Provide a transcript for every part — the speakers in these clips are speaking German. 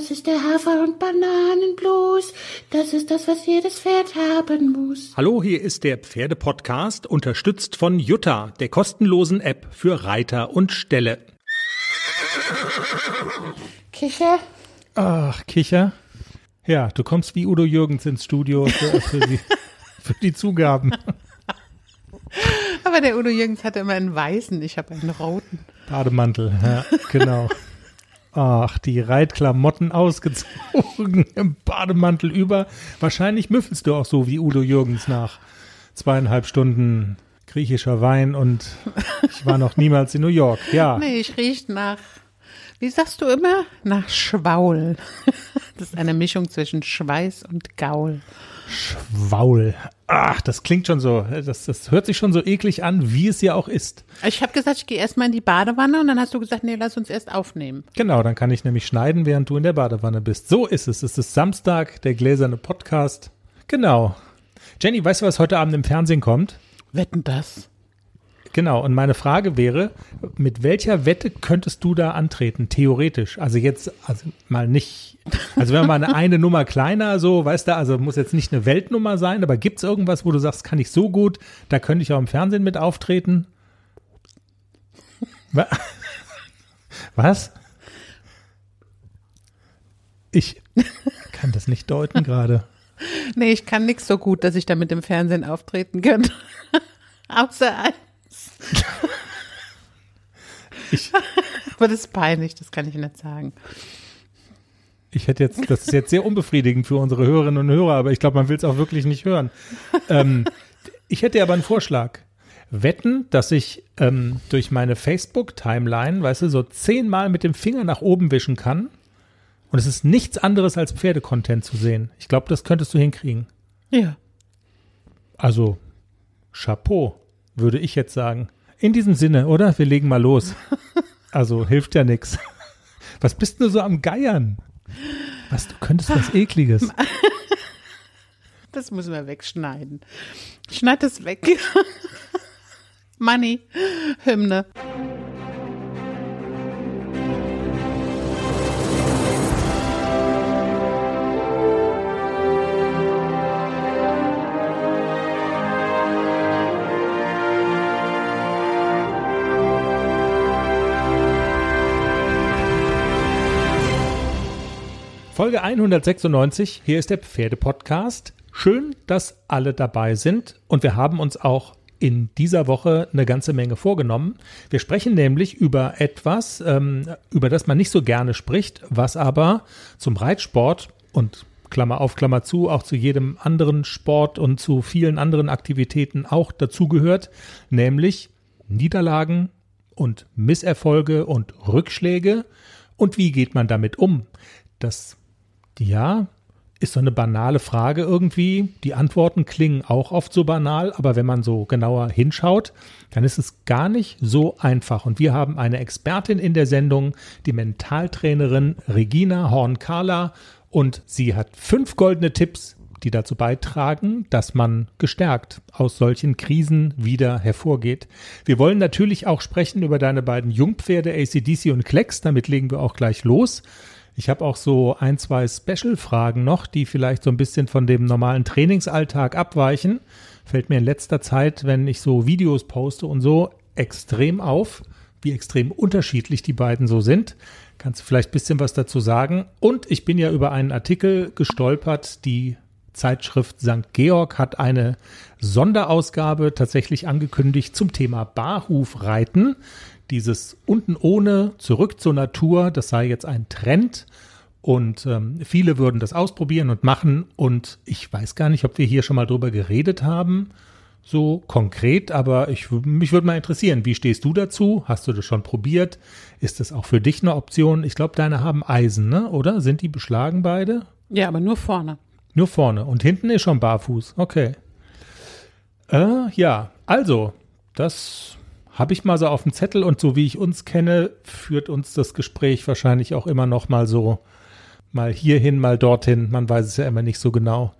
Das ist der Hafer- und Bananenblues. Das ist das, was jedes Pferd haben muss. Hallo, hier ist der Pferdepodcast, unterstützt von Jutta, der kostenlosen App für Reiter und Ställe. Kicher? Ach, Kicher. Ja, du kommst wie Udo Jürgens ins Studio für, für, die, für die Zugaben. Aber der Udo Jürgens hatte immer einen weißen, ich habe einen roten. Bademantel, ja, genau. Ach, die Reitklamotten ausgezogen, im Bademantel über. Wahrscheinlich müffelst du auch so wie Udo Jürgens nach zweieinhalb Stunden griechischer Wein und ich war noch niemals in New York. Ja. Nee, ich rieche nach, wie sagst du immer? Nach Schwaul. Das ist eine Mischung zwischen Schweiß und Gaul. Schwaul. Ach, das klingt schon so, das, das hört sich schon so eklig an, wie es ja auch ist. Ich habe gesagt, ich gehe erstmal in die Badewanne und dann hast du gesagt, nee, lass uns erst aufnehmen. Genau, dann kann ich nämlich schneiden, während du in der Badewanne bist. So ist es. Es ist Samstag, der gläserne Podcast. Genau. Jenny, weißt du, was heute Abend im Fernsehen kommt? Wetten das? Genau, und meine Frage wäre, mit welcher Wette könntest du da antreten, theoretisch? Also jetzt, also mal nicht, also wenn man eine, eine Nummer kleiner, so, weißt du, also muss jetzt nicht eine Weltnummer sein, aber gibt es irgendwas, wo du sagst, kann ich so gut, da könnte ich auch im Fernsehen mit auftreten? Wa- Was? Ich kann das nicht deuten gerade. Nee, ich kann nix so gut, dass ich da mit dem Fernsehen auftreten könnte. Außer. Ich, Aber das ist peinlich, das kann ich nicht sagen. Ich hätte jetzt, das ist jetzt sehr unbefriedigend für unsere Hörerinnen und Hörer, aber ich glaube, man will es auch wirklich nicht hören. Ähm, ich hätte aber einen Vorschlag. Wetten, dass ich ähm, durch meine Facebook-Timeline, weißt du, so zehnmal mit dem Finger nach oben wischen kann und es ist nichts anderes als Pferdecontent zu sehen. Ich glaube, das könntest du hinkriegen. Ja. Also, Chapeau, würde ich jetzt sagen. In diesem Sinne, oder? Wir legen mal los. Also, hilft ja nix. Was bist denn du so am Geiern? Was, du könntest was Ekliges. Das müssen wir wegschneiden. Schneid das weg. Money. Hymne. Folge 196, hier ist der Pferdepodcast. Schön, dass alle dabei sind und wir haben uns auch in dieser Woche eine ganze Menge vorgenommen. Wir sprechen nämlich über etwas, ähm, über das man nicht so gerne spricht, was aber zum Reitsport und Klammer auf, Klammer zu, auch zu jedem anderen Sport und zu vielen anderen Aktivitäten auch dazugehört, nämlich Niederlagen und Misserfolge und Rückschläge und wie geht man damit um? Das ja, ist so eine banale Frage irgendwie. Die Antworten klingen auch oft so banal, aber wenn man so genauer hinschaut, dann ist es gar nicht so einfach. Und wir haben eine Expertin in der Sendung, die Mentaltrainerin Regina Horn-Carla, und sie hat fünf goldene Tipps, die dazu beitragen, dass man gestärkt aus solchen Krisen wieder hervorgeht. Wir wollen natürlich auch sprechen über deine beiden Jungpferde ACDC und Klecks, damit legen wir auch gleich los. Ich habe auch so ein, zwei Special-Fragen noch, die vielleicht so ein bisschen von dem normalen Trainingsalltag abweichen. Fällt mir in letzter Zeit, wenn ich so Videos poste und so, extrem auf, wie extrem unterschiedlich die beiden so sind. Kannst du vielleicht ein bisschen was dazu sagen? Und ich bin ja über einen Artikel gestolpert, die Zeitschrift St. Georg hat eine Sonderausgabe tatsächlich angekündigt zum Thema Barhufreiten. Dieses unten ohne, zurück zur Natur, das sei jetzt ein Trend. Und ähm, viele würden das ausprobieren und machen. Und ich weiß gar nicht, ob wir hier schon mal drüber geredet haben, so konkret, aber ich, mich würde mal interessieren, wie stehst du dazu? Hast du das schon probiert? Ist das auch für dich eine Option? Ich glaube, deine haben Eisen, ne? oder? Sind die beschlagen beide? Ja, aber nur vorne. Nur vorne. Und hinten ist schon barfuß. Okay. Äh, ja, also, das habe ich mal so auf dem Zettel und so wie ich uns kenne, führt uns das Gespräch wahrscheinlich auch immer noch mal so mal hierhin, mal dorthin. Man weiß es ja immer nicht so genau.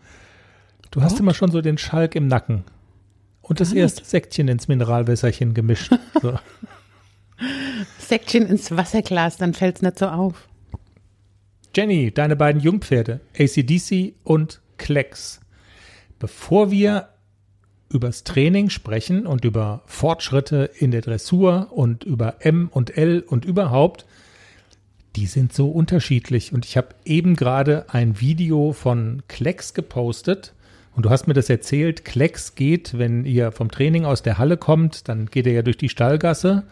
Du hast What? immer schon so den Schalk im Nacken. Und das erste Säckchen ins Mineralwässerchen gemischt. So. Säckchen ins Wasserglas, dann fällt's nicht so auf. Jenny, deine beiden Jungpferde, ACDC und Klecks. Bevor wir übers Training sprechen und über Fortschritte in der Dressur und über M und L und überhaupt, die sind so unterschiedlich. Und ich habe eben gerade ein Video von Klecks gepostet. Und du hast mir das erzählt, Klecks geht, wenn ihr vom Training aus der Halle kommt, dann geht er ja durch die Stallgasse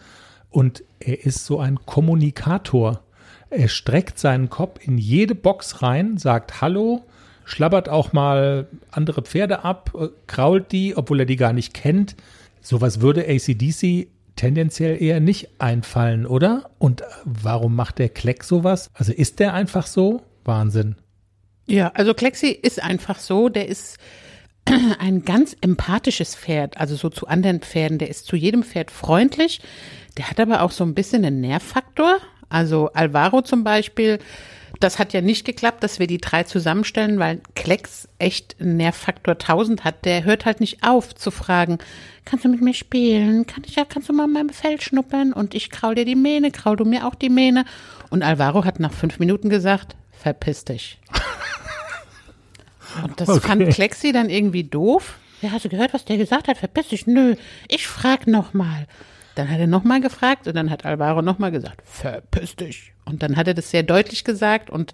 und er ist so ein Kommunikator. Er streckt seinen Kopf in jede Box rein, sagt Hallo, schlabbert auch mal andere Pferde ab, äh, krault die, obwohl er die gar nicht kennt. Sowas würde ACDC tendenziell eher nicht einfallen, oder? Und warum macht der Kleck sowas? Also ist der einfach so? Wahnsinn. Ja, also Klexi ist einfach so, der ist ein ganz empathisches Pferd, also so zu anderen Pferden. Der ist zu jedem Pferd freundlich. Der hat aber auch so ein bisschen einen Nervfaktor. Also Alvaro zum Beispiel, das hat ja nicht geklappt, dass wir die drei zusammenstellen, weil Klecks echt einen Nervfaktor 1000 hat. Der hört halt nicht auf zu fragen, kannst du mit mir spielen? Kann ich ja, kannst du mal mein Fell schnuppern? Und ich kraul dir die Mähne, kraul du mir auch die Mähne? Und Alvaro hat nach fünf Minuten gesagt, verpiss dich. Und das Okay. fand Klexi dann irgendwie doof. Ja, hast du gehört, was der gesagt hat? Verpiss dich. Nö, ich frag noch mal. Dann hat er noch mal gefragt und dann hat Alvaro noch mal gesagt, verpiss dich. Und dann hat er das sehr deutlich gesagt und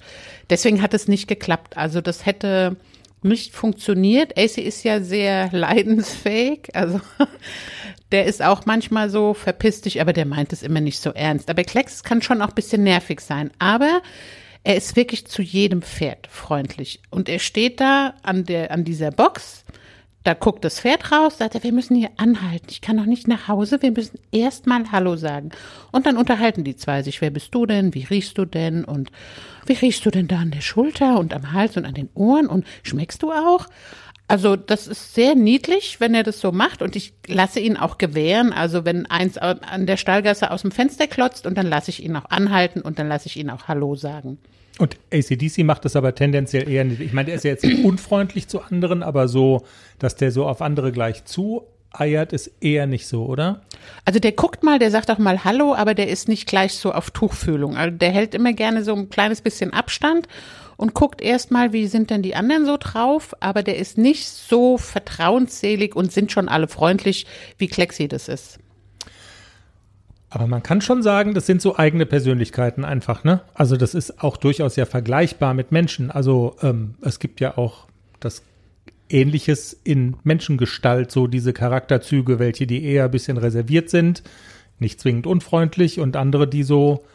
deswegen hat es nicht geklappt. Also das hätte nicht funktioniert. AC ist ja sehr leidensfähig. Also der ist auch manchmal so verpiss dich, aber der meint es immer nicht so ernst. Aber Klecks kann schon auch ein bisschen nervig sein. Aber er ist wirklich zu jedem Pferd freundlich. Und er steht da an, der, an dieser Box, da guckt das Pferd raus, sagt er, wir müssen hier anhalten. Ich kann noch nicht nach Hause, wir müssen erst mal Hallo sagen. Und dann unterhalten die zwei sich, wer bist du denn, wie riechst du denn und wie riechst du denn da an der Schulter und am Hals und an den Ohren und schmeckst du auch? Also das ist sehr niedlich, wenn er das so macht und ich lasse ihn auch gewähren. Also wenn eins an der Stallgasse aus dem Fenster klotzt und dann lasse ich ihn auch anhalten und dann lasse ich ihn auch Hallo sagen. Und ACDC macht das aber tendenziell eher nicht. Ich meine, der ist ja jetzt unfreundlich zu anderen, aber so, dass der so auf andere gleich zu eiert, ist eher nicht so, oder? Also der guckt mal, der sagt auch mal Hallo, aber der ist nicht gleich so auf Tuchfühlung. Also der hält immer gerne so ein kleines bisschen Abstand und guckt erst mal, wie sind denn die anderen so drauf, aber der ist nicht so vertrauensselig und sind schon alle freundlich, wie Klexi das ist. Aber man kann schon sagen, das sind so eigene Persönlichkeiten einfach, ne? Also das ist auch durchaus ja vergleichbar mit Menschen. Also ähm, es gibt ja auch das Ähnliches in Menschengestalt, so diese Charakterzüge, welche die eher ein bisschen reserviert sind, nicht zwingend unfreundlich und andere, die so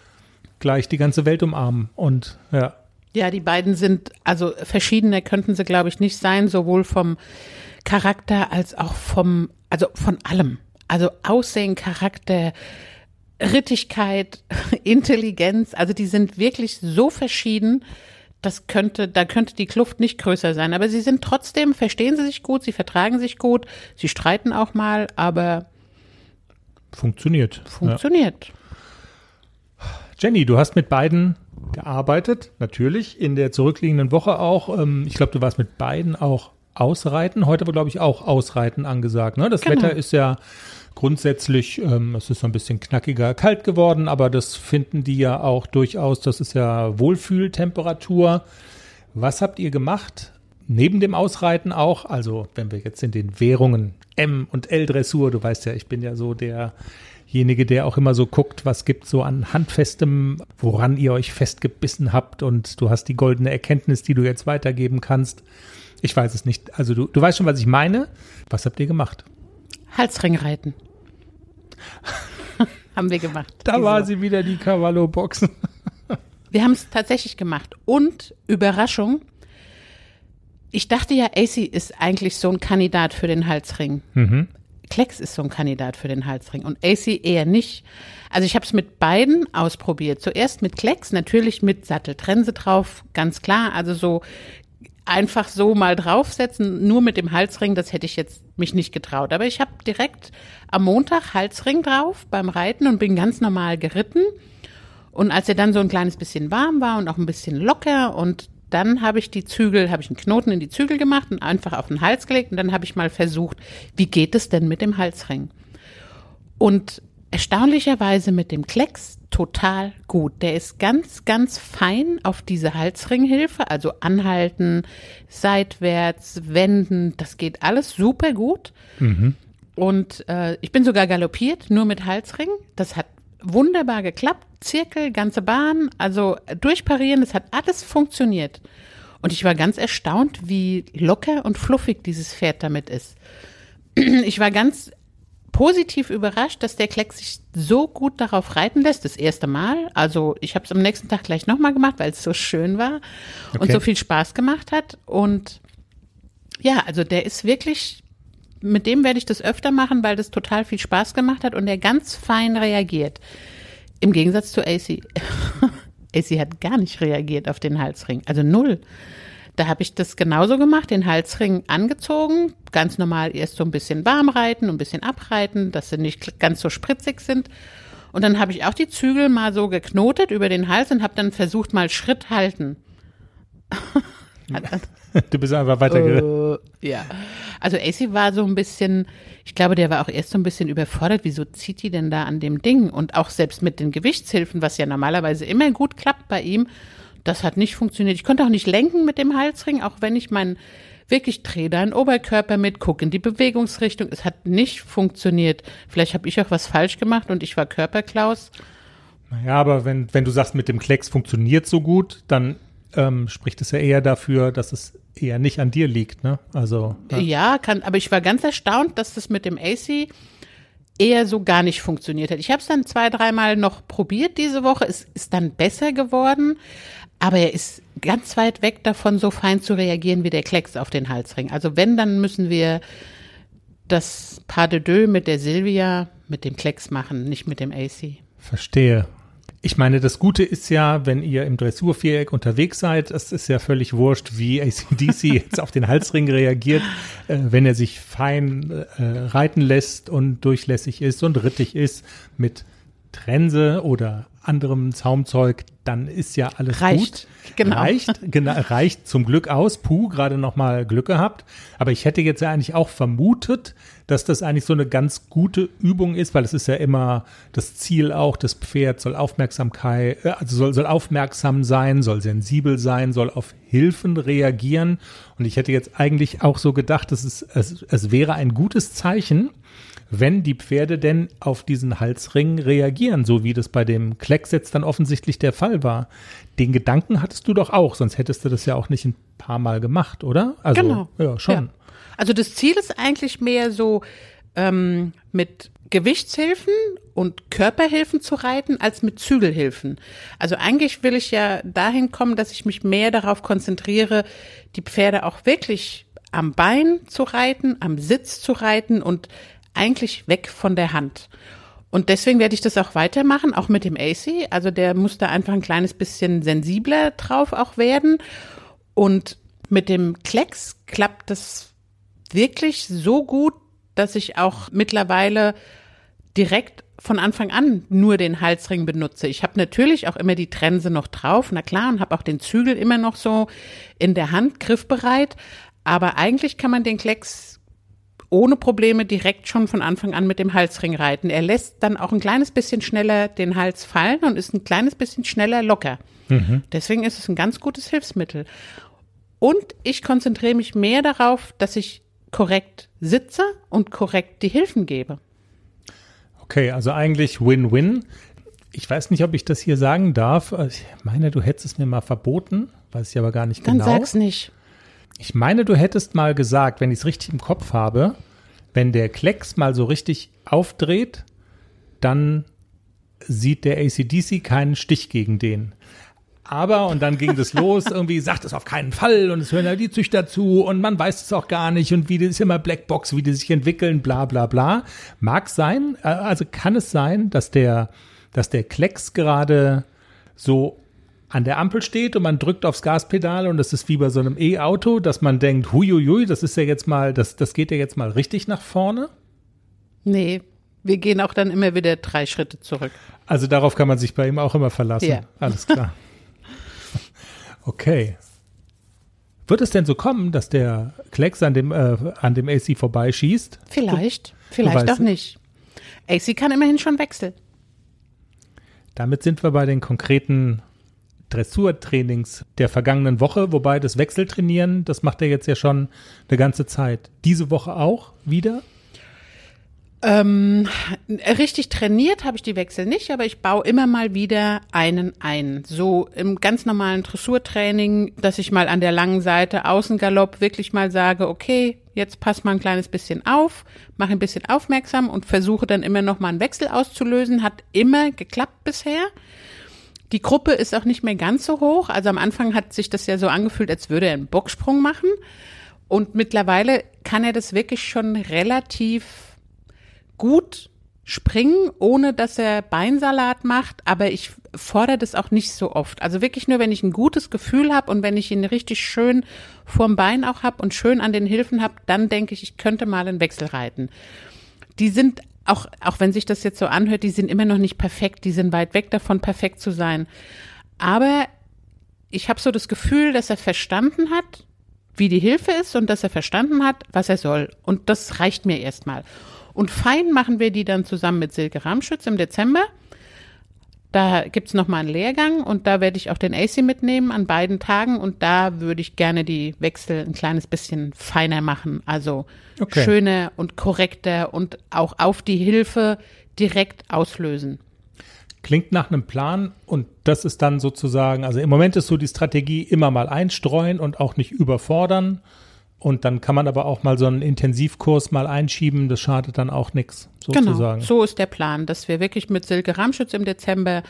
gleich die ganze Welt umarmen. Und ja, Ja, die beiden sind, also verschiedener könnten sie, glaube ich, nicht sein, sowohl vom Charakter als auch vom, also von allem. Also Aussehen, Charakter, Rittigkeit, Intelligenz, also die sind wirklich so verschieden, das könnte, da könnte die Kluft nicht größer sein. Aber sie sind trotzdem, verstehen sie sich gut, sie vertragen sich gut, sie streiten auch mal, aber funktioniert. Ja. funktioniert. Jenny, du hast mit beiden gearbeitet, natürlich, in der zurückliegenden Woche auch. Ähm, ich glaube, du warst mit beiden auch ausreiten. Heute war, glaube ich, auch Ausreiten angesagt. Ne? Das Genau. Wetter ist ja grundsätzlich, ähm, es ist so ein bisschen knackiger kalt geworden, aber das finden die ja auch durchaus, das ist ja Wohlfühltemperatur. Was habt ihr gemacht? Neben dem Ausreiten auch, also wenn wir jetzt in den Währungen M und L Dressur, du weißt ja, ich bin ja so derjenige, der auch immer so guckt, was gibt so an handfestem, woran ihr euch festgebissen habt und du hast die goldene Erkenntnis, die du jetzt weitergeben kannst. Ich weiß es nicht. Also du, du weißt schon, was ich meine. Was habt ihr gemacht? Halsringreiten. Haben wir gemacht. Da diese war sie wieder, die Cavallo-Box. Wir haben es tatsächlich gemacht. Und Überraschung, ich dachte ja, AC ist eigentlich so ein Kandidat für den Halsring. Klecks ist so ein Kandidat für den Halsring und AC eher nicht. Also ich habe es mit beiden ausprobiert. Zuerst mit Klecks, natürlich mit Satteltrense drauf, ganz klar. Also so einfach so mal draufsetzen, nur mit dem Halsring, das hätte ich jetzt mich nicht getraut. Aber ich habe direkt am Montag Halsring drauf beim Reiten und bin ganz normal geritten. Und als er dann so ein kleines bisschen warm war und auch ein bisschen locker und dann habe ich die Zügel, habe ich einen Knoten in die Zügel gemacht und einfach auf den Hals gelegt und dann habe ich mal versucht, wie geht es denn mit dem Halsring? Und erstaunlicherweise mit dem Klecks total gut. Der ist ganz, ganz fein auf diese Halsringhilfe, also anhalten, seitwärts, wenden, das geht alles super gut. Und äh, ich bin sogar galoppiert, nur mit Halsring. Das hat wunderbar geklappt. Zirkel, ganze Bahn, also durchparieren, das hat alles funktioniert. Und ich war ganz erstaunt, wie locker und fluffig dieses Pferd damit ist. Ich war ganz positiv überrascht, dass der Klecks sich so gut darauf reiten lässt, das erste Mal. Also ich habe es am nächsten Tag gleich nochmal gemacht, weil es so schön war und Okay. so viel Spaß gemacht hat. Und ja, also der ist wirklich, mit dem werde ich das öfter machen, weil das total viel Spaß gemacht hat und der ganz fein reagiert. Im Gegensatz zu AC. AC hat gar nicht reagiert auf den Halsring, also null. Da habe ich das genauso gemacht, den Halsring angezogen, ganz normal erst so ein bisschen warm reiten, ein bisschen abreiten, dass sie nicht ganz so spritzig sind. Und dann habe ich auch die Zügel mal so geknotet über den Hals und habe dann versucht, mal Schritt halten. Du bist einfach weitergegangen. äh, ja. Also AC war so ein bisschen, ich glaube, der war auch erst so ein bisschen überfordert. Wieso zieht die denn da an dem Ding? Und auch selbst mit den Gewichtshilfen, was ja normalerweise immer gut klappt bei ihm, das hat nicht funktioniert. Ich konnte auch nicht lenken mit dem Halsring, auch wenn ich meinen wirklich drehe da den Oberkörper mit, gucke in die Bewegungsrichtung. Es hat nicht funktioniert. Vielleicht habe ich auch was falsch gemacht und ich war Körperklaus. Naja, aber wenn, wenn du sagst, mit dem Klecks funktioniert so gut, dann ähm, spricht es ja eher dafür, dass es eher nicht an dir liegt, ne? Also, ja. Ja, kann, aber ich war ganz erstaunt, dass das mit dem AC eher so gar nicht funktioniert hat. Ich habe es dann zwei, dreimal noch probiert diese Woche. Es ist dann besser geworden, aber er ist ganz weit weg davon, so fein zu reagieren wie der Klecks auf den Halsring. Also wenn, dann müssen wir das Pas de deux mit der Silvia mit dem Klecks machen, nicht mit dem AC. Verstehe. Ich meine, das Gute ist ja, wenn ihr im Dressurviereck unterwegs seid, es ist ja völlig wurscht, wie ACDC jetzt auf den Halsring reagiert. Äh, wenn er sich fein äh, reiten lässt und durchlässig ist und rittig ist mit Trense oder anderem Zaumzeug, dann ist ja alles Reicht, gut. genau. Reicht, genau, reicht zum Glück aus. Puh, gerade noch mal Glück gehabt. Aber ich hätte jetzt ja eigentlich auch vermutet, dass das eigentlich so eine ganz gute Übung ist, weil es ist ja immer das Ziel auch, das Pferd soll Aufmerksamkeit, äh, also soll, soll aufmerksam sein, soll sensibel sein, soll auf Hilfen reagieren. Und ich hätte jetzt eigentlich auch so gedacht, dass es, es, es wäre ein gutes Zeichen, wenn die Pferde denn auf diesen Halsring reagieren, so wie das bei dem Klecks jetzt dann offensichtlich der Fall war. Den Gedanken hattest du doch auch, sonst hättest du das ja auch nicht ein paar Mal gemacht, oder? Also, Genau. Ja, schon. Ja. Also das Ziel ist eigentlich mehr so ähm, mit Gewichtshilfen und Körperhilfen zu reiten, als mit Zügelhilfen. Also eigentlich will ich ja dahin kommen, dass ich mich mehr darauf konzentriere, die Pferde auch wirklich am Bein zu reiten, am Sitz zu reiten und eigentlich weg von der Hand. Und deswegen werde ich das auch weitermachen, auch mit dem AC. Also der muss da einfach ein kleines bisschen sensibler drauf auch werden. Und mit dem Klecks klappt das wirklich so gut, dass ich auch mittlerweile direkt von Anfang an nur den Halsring benutze. Ich habe natürlich auch immer die Trense noch drauf, na klar, und habe auch den Zügel immer noch so in der Hand griffbereit. Aber eigentlich kann man den Klecks ohne Probleme direkt schon von Anfang an mit dem Halsring reiten. Er lässt dann auch ein kleines bisschen schneller den Hals fallen und ist ein kleines bisschen schneller locker. Deswegen ist es ein ganz gutes Hilfsmittel. Und ich konzentriere mich mehr darauf, dass ich korrekt sitze und korrekt die Hilfen gebe. Okay, also eigentlich Win-Win. Ich weiß nicht, ob ich das hier sagen darf. Ich meine, du hättest es mir mal verboten, weiß ich aber gar nicht Dann genau. sag's nicht. Ich meine, du hättest mal gesagt, wenn ich es richtig im Kopf habe, wenn der Klecks mal so richtig aufdreht, dann sieht der ACDC keinen Stich gegen den. Aber, und dann ging das los, irgendwie sagt es auf keinen Fall und es hören ja die Züchter zu und man weiß es auch gar nicht und wie das ist immer Blackbox, wie die sich entwickeln, bla bla bla. Mag sein, äh, also kann es sein, dass der, dass der Klecks gerade so an der Ampel steht und man drückt aufs Gaspedal und das ist wie bei so einem E-Auto, dass man denkt, huiuiui, das ist ja jetzt mal, das, das geht ja jetzt mal richtig nach vorne. Nee, wir gehen auch dann immer wieder drei Schritte zurück. Also darauf kann man sich bei ihm auch immer verlassen. Ja. Alles klar. Okay. Wird es denn so kommen, dass der Klecks an dem, äh, an dem AC vorbeischießt? Vielleicht, vielleicht weißt auch du- nicht. AC kann immerhin schon wechseln. Damit sind wir bei den konkreten Dressurtrainings der vergangenen Woche, wobei das Wechseltrainieren, das macht er jetzt ja schon eine ganze Zeit. Diese Woche auch wieder? Ähm, richtig trainiert habe ich die Wechsel nicht, aber ich baue immer mal wieder einen ein. So im ganz normalen Dressurtraining, dass ich mal an der langen Seite Außengalopp wirklich mal sage, okay, jetzt pass mal ein kleines bisschen auf, mache ein bisschen aufmerksam und versuche dann immer noch mal einen Wechsel auszulösen. Hat immer geklappt bisher. Die Gruppe ist auch nicht mehr ganz so hoch. Also am Anfang hat sich das ja so angefühlt, als würde er einen Bocksprung machen. Und mittlerweile kann er das wirklich schon relativ gut springen, ohne dass er Beinsalat macht, aber ich fordere das auch nicht so oft. Also wirklich nur, wenn ich ein gutes Gefühl habe und wenn ich ihn richtig schön vorm Bein auch habe und schön an den Hilfen habe, dann denke ich, ich könnte mal einen Wechsel reiten. Die sind auch, auch wenn sich das jetzt so anhört, die sind immer noch nicht perfekt, die sind weit weg davon, perfekt zu sein. Aber ich habe so das Gefühl, dass er verstanden hat, wie die Hilfe ist und dass er verstanden hat, was er soll. Und das reicht mir erstmal. Und fein machen wir die dann zusammen mit Silke Ramschütz im Dezember. Da gibt's noch mal einen Lehrgang und da werde ich auch den AC mitnehmen an beiden Tagen und da würde ich gerne die Wechsel ein kleines bisschen feiner machen. Also Okay. schöner und korrekter und auch auf die Hilfe direkt auslösen. Klingt nach einem Plan und das ist dann sozusagen, also im Moment ist so die Strategie immer mal einstreuen und auch nicht überfordern. Und dann kann man aber auch mal so einen Intensivkurs mal einschieben, das schadet dann auch nichts, sozusagen. Genau, so ist der Plan, dass wir wirklich mit Silke Ramschütz im Dezember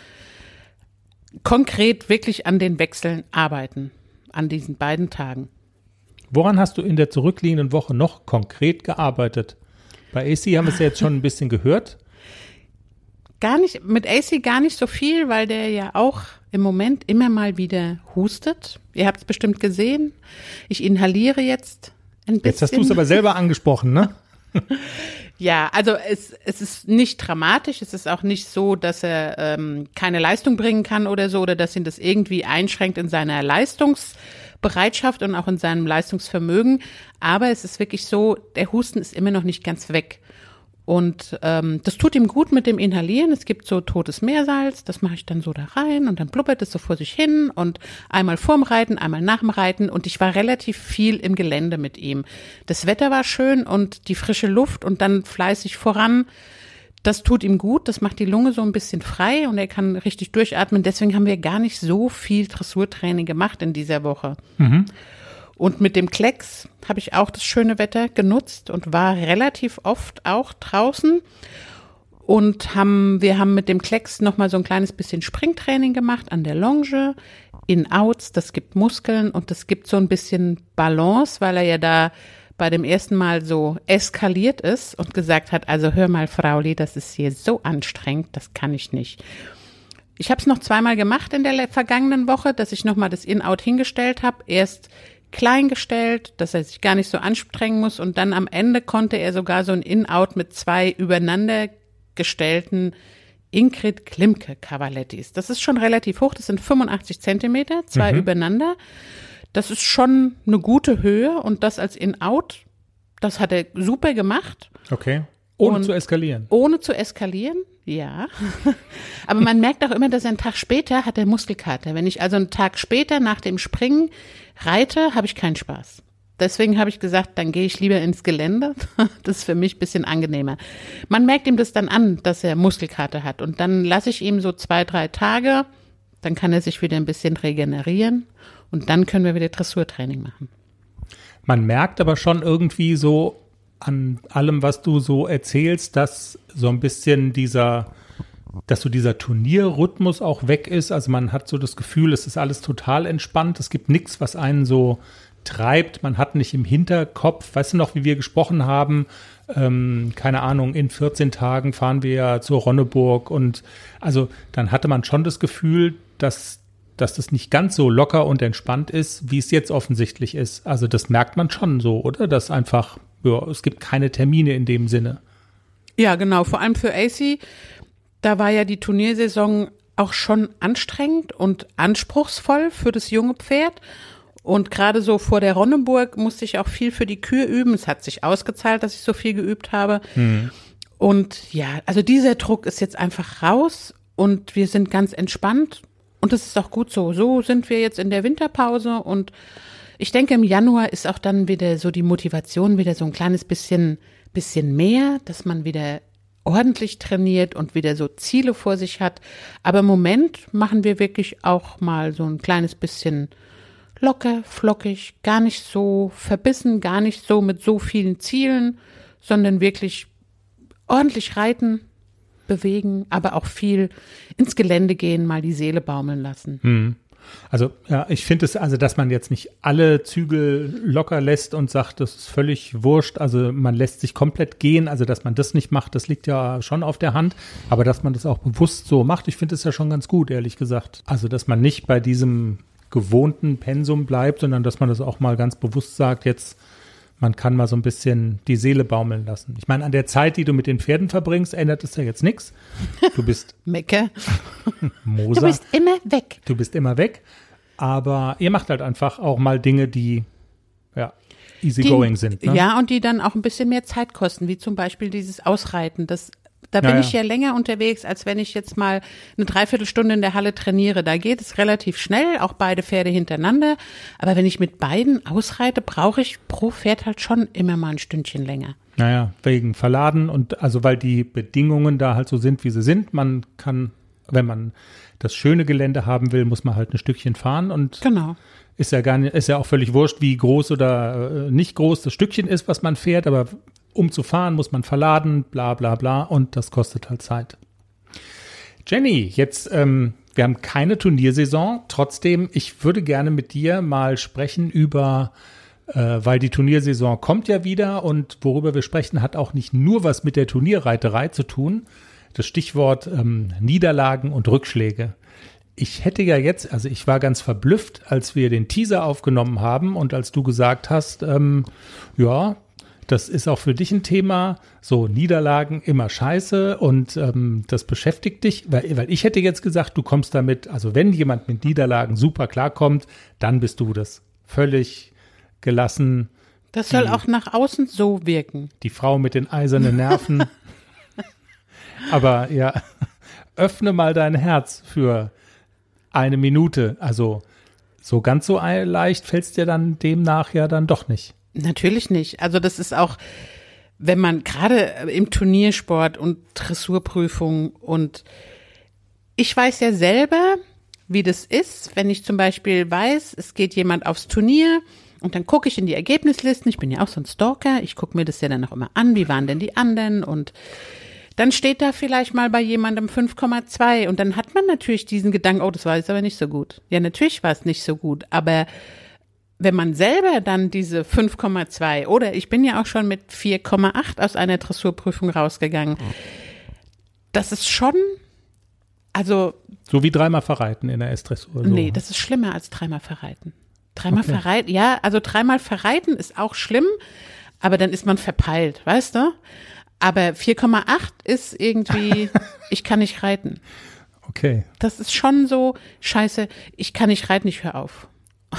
konkret wirklich an den Wechseln arbeiten, an diesen beiden Tagen. Woran hast du in der zurückliegenden Woche noch konkret gearbeitet? Bei AC haben wir es ja jetzt schon ein bisschen gehört. Gar nicht, mit AC gar nicht so viel, weil der ja auch im Moment immer mal wieder hustet. Ihr habt es bestimmt gesehen. Ich inhaliere jetzt ein bisschen. Jetzt hast du es aber selber angesprochen, ne? Ja, also es, es ist nicht dramatisch. Es ist auch nicht so, dass er ähm, keine Leistung bringen kann oder so oder dass ihn das irgendwie einschränkt in seiner Leistungsbereitschaft und auch in seinem Leistungsvermögen. Aber es ist wirklich so, der Husten ist immer noch nicht ganz weg. Und ähm, das tut ihm gut mit dem Inhalieren. Es gibt so totes Meersalz, das mache ich dann so da rein und dann blubbert es so vor sich hin und einmal vorm Reiten, einmal nach dem Reiten. Und ich war relativ viel im Gelände mit ihm. Das Wetter war schön und die frische Luft und dann fleißig voran. Das tut ihm gut, das macht die Lunge so ein bisschen frei und er kann richtig durchatmen. Deswegen haben wir gar nicht so viel Dressurtraining gemacht in dieser Woche. Und mit dem Klecks habe ich auch das schöne Wetter genutzt und war relativ oft auch draußen. Und haben, wir haben mit dem Klecks noch mal so ein kleines bisschen Springtraining gemacht an der Longe, in Outs, das gibt Muskeln und das gibt so ein bisschen Balance, weil er ja da bei dem ersten Mal so eskaliert ist und gesagt hat, also hör mal, Frauli, das ist hier so anstrengend, das kann ich nicht. Ich habe es noch zweimal gemacht in der vergangenen Woche, dass ich nochmal das In-Out hingestellt habe. Erst klein gestellt, dass er sich gar nicht so anstrengen muss und dann am Ende konnte er sogar so ein In-Out mit zwei übereinander gestellten Ingrid Klimke Cavalettis. Das ist schon relativ hoch, das sind 85 Zentimeter, zwei übereinander. Das ist schon eine gute Höhe und das als In-Out, das hat er super gemacht Okay. Ohne Und- zu eskalieren. ohne zu eskalieren, ja. Aber man merkt auch immer, dass einen Tag später hat er Muskelkater. Wenn ich also einen Tag später nach dem Springen reite, habe ich keinen Spaß. Deswegen habe ich gesagt, dann gehe ich lieber ins Gelände. Das ist für mich ein bisschen angenehmer. Man merkt ihm das dann an, dass er Muskelkater hat. Und dann lasse ich ihm so zwei, drei Tage. Dann kann er sich wieder ein bisschen regenerieren. Und dann können wir wieder Dressurtraining machen. Man merkt aber schon irgendwie so an allem, was du so erzählst, dass so ein bisschen dieser, dass so dieser Turnierrhythmus auch weg ist. Also man hat so das Gefühl, es ist alles total entspannt. Es gibt nichts, was einen so treibt. Man hat nicht im Hinterkopf, weißt du noch, wie wir gesprochen haben, ähm, keine Ahnung, in 14 Tagen fahren wir ja zur Ronneburg und also dann hatte man schon das Gefühl, dass dass das nicht ganz so locker und entspannt ist, wie es jetzt offensichtlich ist. Also das merkt man schon so, oder? Dass einfach, ja, es gibt keine Termine in dem Sinne. Ja, genau. Vor allem für AC, da war ja die Turniersaison auch schon anstrengend und anspruchsvoll für das junge Pferd. Und gerade so vor der Ronneburg musste ich auch viel für die Kühe üben. Es hat sich ausgezahlt, dass ich so viel geübt habe. Und ja, also dieser Druck ist jetzt einfach raus und wir sind ganz entspannt und das ist auch gut so. So sind wir jetzt in der Winterpause und ich denke, im Januar ist auch dann wieder so die Motivation wieder so ein kleines bisschen, bisschen mehr, dass man wieder ordentlich trainiert und wieder so Ziele vor sich hat. Aber im Moment machen wir wirklich auch mal so ein kleines bisschen locker, flockig, gar nicht so verbissen, gar nicht so mit so vielen Zielen, sondern wirklich ordentlich reiten, bewegen, aber auch viel ins Gelände gehen, mal die Seele baumeln lassen. Hm. Also ja, ich finde es, also dass man jetzt nicht alle Zügel locker lässt und sagt, das ist völlig wurscht. Also man lässt sich komplett gehen. Also dass man das nicht macht, das liegt ja schon auf der Hand. Aber dass man das auch bewusst so macht, ich finde es ja schon ganz gut, ehrlich gesagt. Also dass man nicht bei diesem gewohnten Pensum bleibt, sondern dass man das auch mal ganz bewusst sagt, jetzt man kann mal so ein bisschen die Seele baumeln lassen. Ich meine, an der Zeit, die du mit den Pferden verbringst, ändert es ja jetzt nichts. Du bist Mecke. Moser. Du bist immer weg. Du bist immer weg. Aber ihr macht halt einfach auch mal Dinge, die ja easygoing sind. Ne? Ja, und die dann auch ein bisschen mehr Zeit kosten, wie zum Beispiel dieses Ausreiten. Das da bin Ja, ja. ich ja länger unterwegs, als wenn ich jetzt mal eine Dreiviertelstunde in der Halle trainiere. Da geht es relativ schnell, auch beide Pferde hintereinander. Aber wenn ich mit beiden ausreite, brauche ich pro Pferd halt schon immer mal ein Stündchen länger. Naja, wegen Verladen und also weil die Bedingungen da halt so sind, wie sie sind. Man kann, wenn man das schöne Gelände haben will, muss man halt ein Stückchen fahren und Genau. ist ja gar nicht, ist ja auch völlig wurscht, wie groß oder äh, nicht groß das Stückchen ist, was man fährt, aber um zu fahren, muss man verladen, bla bla bla und das kostet halt Zeit. Jenny, jetzt, ähm, wir haben keine Turniersaison, trotzdem, ich würde gerne mit dir mal sprechen über, äh, weil die Turniersaison kommt ja wieder und worüber wir sprechen, hat auch nicht nur was mit der Turnierreiterei zu tun. Das Stichwort ähm, Niederlagen und Rückschläge. Ich hätte ja jetzt, also ich war ganz verblüfft, als wir den Teaser aufgenommen haben und als du gesagt hast, ähm, ja, das ist auch für dich ein Thema, so Niederlagen immer scheiße und ähm, das beschäftigt dich, weil, weil ich hätte jetzt gesagt, du kommst damit, also wenn jemand mit Niederlagen super klarkommt, dann bist du das völlig gelassen, Das soll Die- auch nach außen so wirken. die Frau mit den eisernen Nerven. Aber ja, öffne mal dein Herz für eine Minute. Also so ganz so ei- leicht fällt es dir dann demnach ja dann doch nicht. Natürlich nicht. Also das ist auch, wenn man gerade im Turniersport und Dressurprüfung und ich weiß ja selber, wie das ist, wenn ich zum Beispiel weiß, es geht jemand aufs Turnier und dann gucke ich in die Ergebnislisten. Ich bin ja auch so ein Stalker. Ich gucke mir das ja dann auch immer an. Wie waren denn die anderen? Und dann steht da vielleicht mal bei jemandem 5,2 und dann hat man natürlich diesen Gedanken, oh, das war jetzt aber nicht so gut. Ja, natürlich war es nicht so gut, aber wenn man selber dann diese 5,2 oder ich bin ja auch schon mit 4,8 aus einer Dressurprüfung rausgegangen, das ist schon, also So wie dreimal verreiten in der S-Dressur. So. nee, das ist schlimmer als dreimal verreiten. Dreimal Okay. verreiten, ja, also dreimal verreiten ist auch schlimm, aber dann ist man verpeilt, weißt du? Aber 4,8 ist irgendwie, ich kann nicht reiten. Okay. Das ist schon so, scheiße, ich kann nicht reiten, ich höre auf.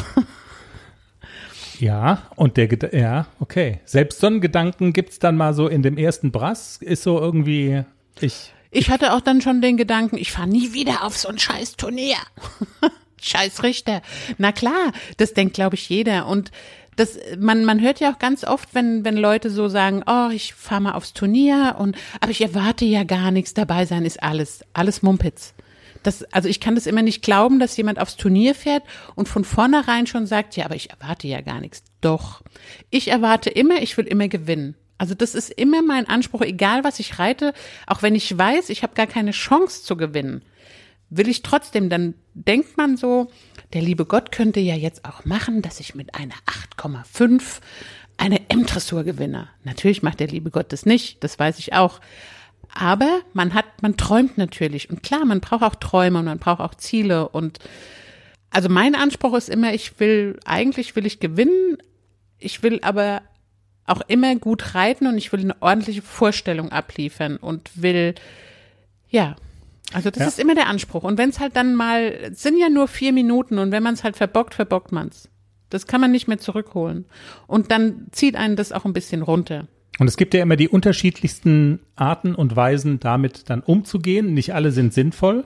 Ja, und der Geda ja, okay. Selbst so einen Gedanken gibt's dann mal so in dem ersten Brass, ist so irgendwie, ich, Ich hatte auch dann schon den Gedanken, ich fahre nie wieder auf so ein scheiß Turnier. scheiß Richter. Na klar, das denkt, glaube ich, jeder. Und das, man, man hört ja auch ganz oft, wenn, wenn Leute so sagen, oh, ich fahre mal aufs Turnier und, aber ich erwarte ja gar nichts, dabei sein ist alles, alles Mumpitz. Das, also ich kann das immer nicht glauben, dass jemand aufs Turnier fährt und von vornherein schon sagt, ja, aber ich erwarte ja gar nichts. Doch. Ich erwarte immer, ich will immer gewinnen. Also das ist immer mein Anspruch, egal was ich reite, auch wenn ich weiß, ich habe gar keine Chance zu gewinnen, will ich trotzdem, dann denkt man so, der liebe Gott könnte ja jetzt auch machen, dass ich mit einer 8,5 eine M-Dressur gewinne. Natürlich macht der liebe Gott das nicht, das weiß ich auch. Aber man hat, man träumt natürlich. Und klar, man braucht auch Träume und man braucht auch Ziele. Und also mein Anspruch ist immer, ich will, eigentlich will ich gewinnen. Ich will aber auch immer gut reiten und ich will eine ordentliche Vorstellung abliefern und will, ja, also das Ja. ist immer der Anspruch. Und wenn es halt dann mal, es sind ja nur vier Minuten und wenn man es halt verbockt, verbockt man's. Das kann man nicht mehr zurückholen. Und dann zieht einen das auch ein bisschen runter. Und es gibt ja immer die unterschiedlichsten Arten und Weisen, damit dann umzugehen. Nicht alle sind sinnvoll.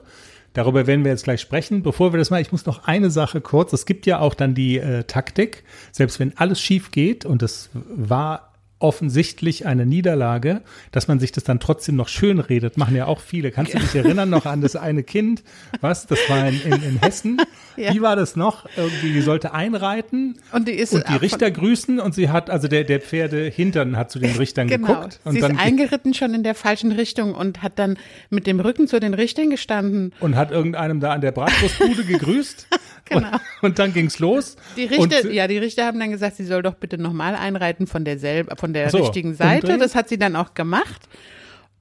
Darüber werden wir jetzt gleich sprechen. Bevor wir das mal, ich muss noch eine Sache kurz. Es gibt ja auch dann die äh, Taktik, selbst wenn alles schief geht und es war offensichtlich eine Niederlage, dass man sich das dann trotzdem noch schön redet, machen ja auch viele. Kannst du dich erinnern noch an das eine Kind? Was? Das war in, in, in Hessen. Ja. Wie war das noch? Irgendwie, die sollte einreiten und die, ist und die Richter grüßen und sie hat, also der, der Pferde hintern hat zu den Richtern genau. geguckt. Und sie ist eingeritten schon in der falschen Richtung und hat dann mit dem Rücken zu den Richtern gestanden. Und hat irgendeinem da an der Bratwurstbude gegrüßt. genau. Und, und dann ging's los. Die Richter, und, ja, die Richter haben dann gesagt, sie soll doch bitte nochmal einreiten von derselben, von der so, richtigen Seite. Das hat sie dann auch gemacht.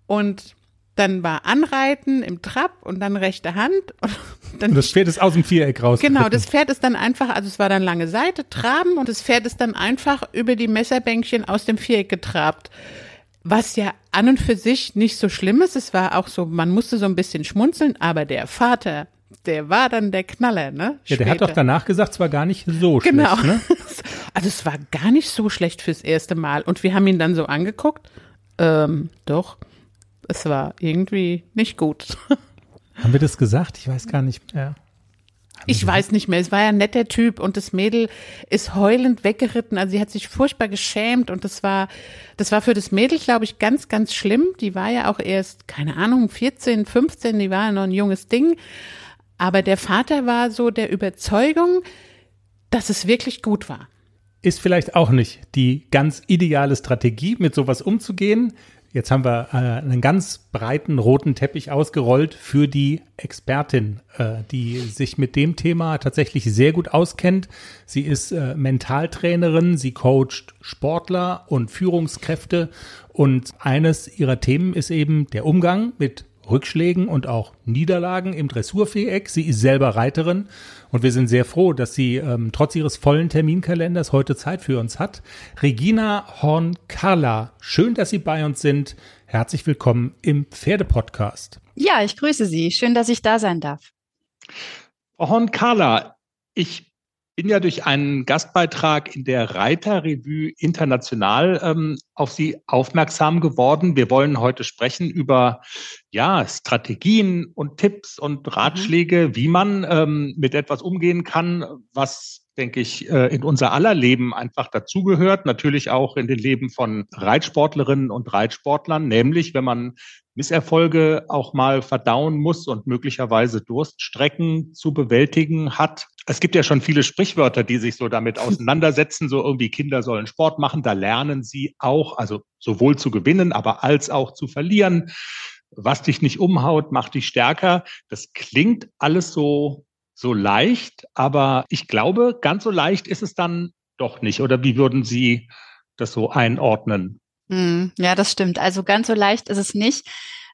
Und dann war Anreiten im Trab und dann rechte Hand. Und, dann und das Pferd ist aus dem Viereck raus. Genau, das Pferd ist dann einfach, also es war dann lange Seite, Traben und das Pferd ist dann einfach über die Messerbänkchen aus dem Viereck getrabt. Was ja an und für sich nicht so schlimm ist. Es war auch so, man musste so ein bisschen schmunzeln, aber der Vater, der war dann der Knaller, ne? Ja, der hat doch danach gesagt, es war gar nicht so genau. schlecht, ne? Also es war gar nicht so schlecht fürs erste Mal. Und wir haben ihn dann so angeguckt. Ähm, doch es war irgendwie nicht gut. Haben wir das gesagt? Ich weiß gar nicht mehr. Ich weiß nicht mehr. Es war ja ein netter Typ und das Mädel ist heulend weggeritten. Also sie hat sich furchtbar geschämt und das war, das war für das Mädel, glaube ich, ganz, ganz schlimm. Die war ja auch erst, keine Ahnung, 14, 15, die war ja noch ein junges Ding. Aber der Vater war so der Überzeugung, dass es wirklich gut war. Ist vielleicht auch nicht die ganz ideale Strategie, mit sowas umzugehen. Jetzt haben wir äh, einen ganz breiten roten Teppich ausgerollt für die Expertin, äh, die sich mit dem Thema tatsächlich sehr gut auskennt. Sie ist äh, Mentaltrainerin, sie coacht Sportler und Führungskräfte und eines ihrer Themen ist eben der Umgang mit Rückschlägen und auch Niederlagen im Dressurviereck. Sie ist selber Reiterin und wir sind sehr froh, dass sie ähm, trotz ihres vollen Terminkalenders heute Zeit für uns hat. Regina Horn-Karla, schön, dass Sie bei uns sind. Herzlich willkommen im Pferdepodcast. Ja, ich grüße Sie. Schön, dass ich da sein darf. Frau Horn-Karla, ich bin ja durch einen Gastbeitrag in der Reiterrevue International ähm, auf Sie aufmerksam geworden. Wir wollen heute sprechen über ja Strategien und Tipps und mhm. Ratschläge, wie man ähm, mit etwas umgehen kann, was denke ich, äh, in unser aller Leben einfach dazugehört, natürlich auch in den Leben von Reitsportlerinnen und Reitsportlern, nämlich wenn man Misserfolge auch mal verdauen muss und möglicherweise Durststrecken zu bewältigen hat. Es gibt ja schon viele Sprichwörter, die sich so damit auseinandersetzen, so irgendwie Kinder sollen Sport machen, da lernen sie auch, also sowohl zu gewinnen, aber als auch zu verlieren. Was dich nicht umhaut, macht dich stärker. Das klingt alles so, so leicht, aber ich glaube, ganz so leicht ist es dann doch nicht. Oder wie würden Sie das so einordnen? Hm, ja, das stimmt. Also ganz so leicht ist es nicht.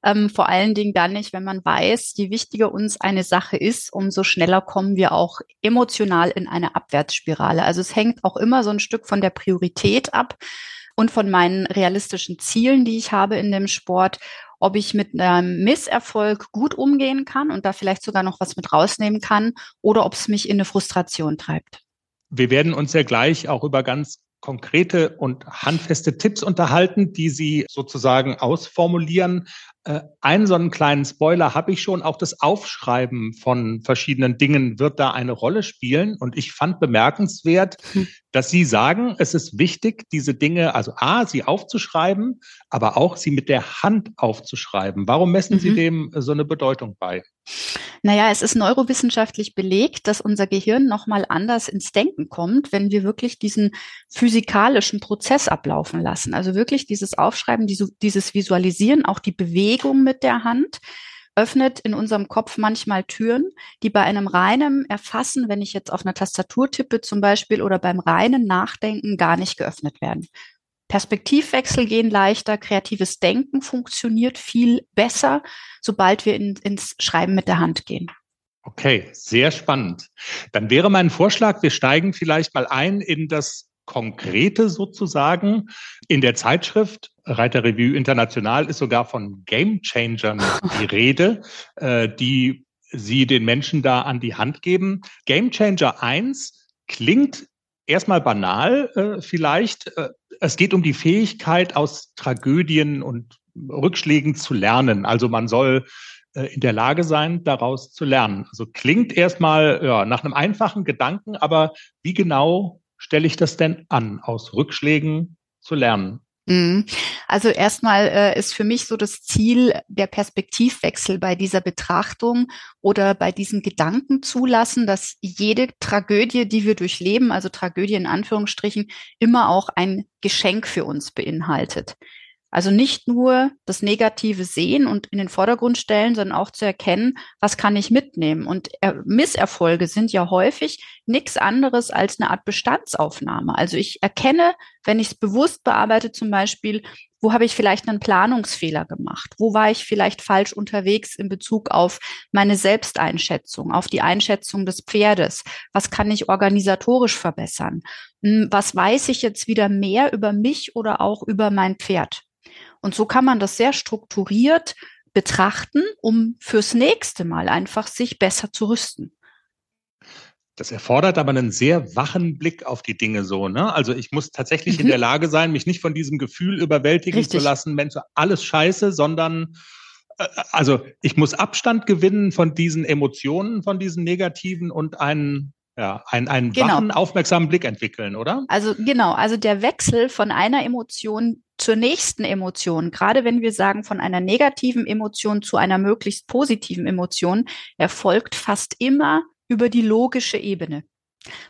Ähm, vor allen Dingen dann nicht, wenn man weiß, je wichtiger uns eine Sache ist, umso schneller kommen wir auch emotional in eine Abwärtsspirale. Also es hängt auch immer so ein Stück von der Priorität ab und von meinen realistischen Zielen, die ich habe in dem Sport, ob ich mit einem Misserfolg gut umgehen kann und da vielleicht sogar noch was mit rausnehmen kann oder ob es mich in eine Frustration treibt. Wir werden uns ja gleich auch über ganz konkrete und handfeste Tipps unterhalten, die Sie sozusagen ausformulieren. Äh, einen so einen kleinen Spoiler habe ich schon. Auch das Aufschreiben von verschiedenen Dingen wird da eine Rolle spielen. Und ich fand bemerkenswert, hm. dass Sie sagen, es ist wichtig, diese Dinge, also A, sie aufzuschreiben, aber auch sie mit der Hand aufzuschreiben. Warum messen mhm. Sie dem so eine Bedeutung bei? Naja, es ist neurowissenschaftlich belegt, dass unser Gehirn nochmal anders ins Denken kommt, wenn wir wirklich diesen physikalischen Prozess ablaufen lassen. Also wirklich dieses Aufschreiben, dieses Visualisieren, auch die Bewegung mit der Hand öffnet in unserem Kopf manchmal Türen, die bei einem reinen Erfassen, wenn ich jetzt auf einer Tastatur tippe zum Beispiel oder beim reinen Nachdenken gar nicht geöffnet werden. Perspektivwechsel gehen leichter, kreatives Denken funktioniert viel besser, sobald wir in, ins Schreiben mit der Hand gehen. Okay, sehr spannend. Dann wäre mein Vorschlag, wir steigen vielleicht mal ein in das Konkrete sozusagen. In der Zeitschrift Reiter Revue International ist sogar von Game Changern die Rede, äh, die Sie den Menschen da an die Hand geben. Game Changer 1 klingt erstmal banal äh, vielleicht. Äh, es geht um die Fähigkeit, aus Tragödien und Rückschlägen zu lernen. Also man soll äh, in der Lage sein, daraus zu lernen. Also klingt erstmal ja, nach einem einfachen Gedanken, aber wie genau stelle ich das denn an, aus Rückschlägen zu lernen? Mhm. Also erstmal äh, ist für mich so das Ziel der Perspektivwechsel bei dieser Betrachtung oder bei diesem Gedanken zulassen, dass jede Tragödie, die wir durchleben, also Tragödie in Anführungsstrichen, immer auch ein Geschenk für uns beinhaltet. Also nicht nur das Negative sehen und in den Vordergrund stellen, sondern auch zu erkennen, was kann ich mitnehmen. Und Misserfolge sind ja häufig nichts anderes als eine Art Bestandsaufnahme. Also ich erkenne, wenn ich es bewusst bearbeite, zum Beispiel, wo habe ich vielleicht einen Planungsfehler gemacht? Wo war ich vielleicht falsch unterwegs in Bezug auf meine Selbsteinschätzung, auf die Einschätzung des Pferdes? Was kann ich organisatorisch verbessern? Hm, was weiß ich jetzt wieder mehr über mich oder auch über mein Pferd? Und so kann man das sehr strukturiert betrachten, um fürs nächste Mal einfach sich besser zu rüsten. Das erfordert aber einen sehr wachen Blick auf die Dinge so, ne? Also ich muss tatsächlich mhm. in der Lage sein, mich nicht von diesem Gefühl überwältigen Richtig. zu lassen, Mensch, alles scheiße, sondern äh, also ich muss Abstand gewinnen von diesen Emotionen, von diesen negativen und einen ja, ein, einen genau. wachen, aufmerksamen Blick entwickeln, oder? Also genau, also der Wechsel von einer Emotion zur nächsten Emotion, gerade wenn wir sagen von einer negativen Emotion zu einer möglichst positiven Emotion, erfolgt fast immer über die logische Ebene.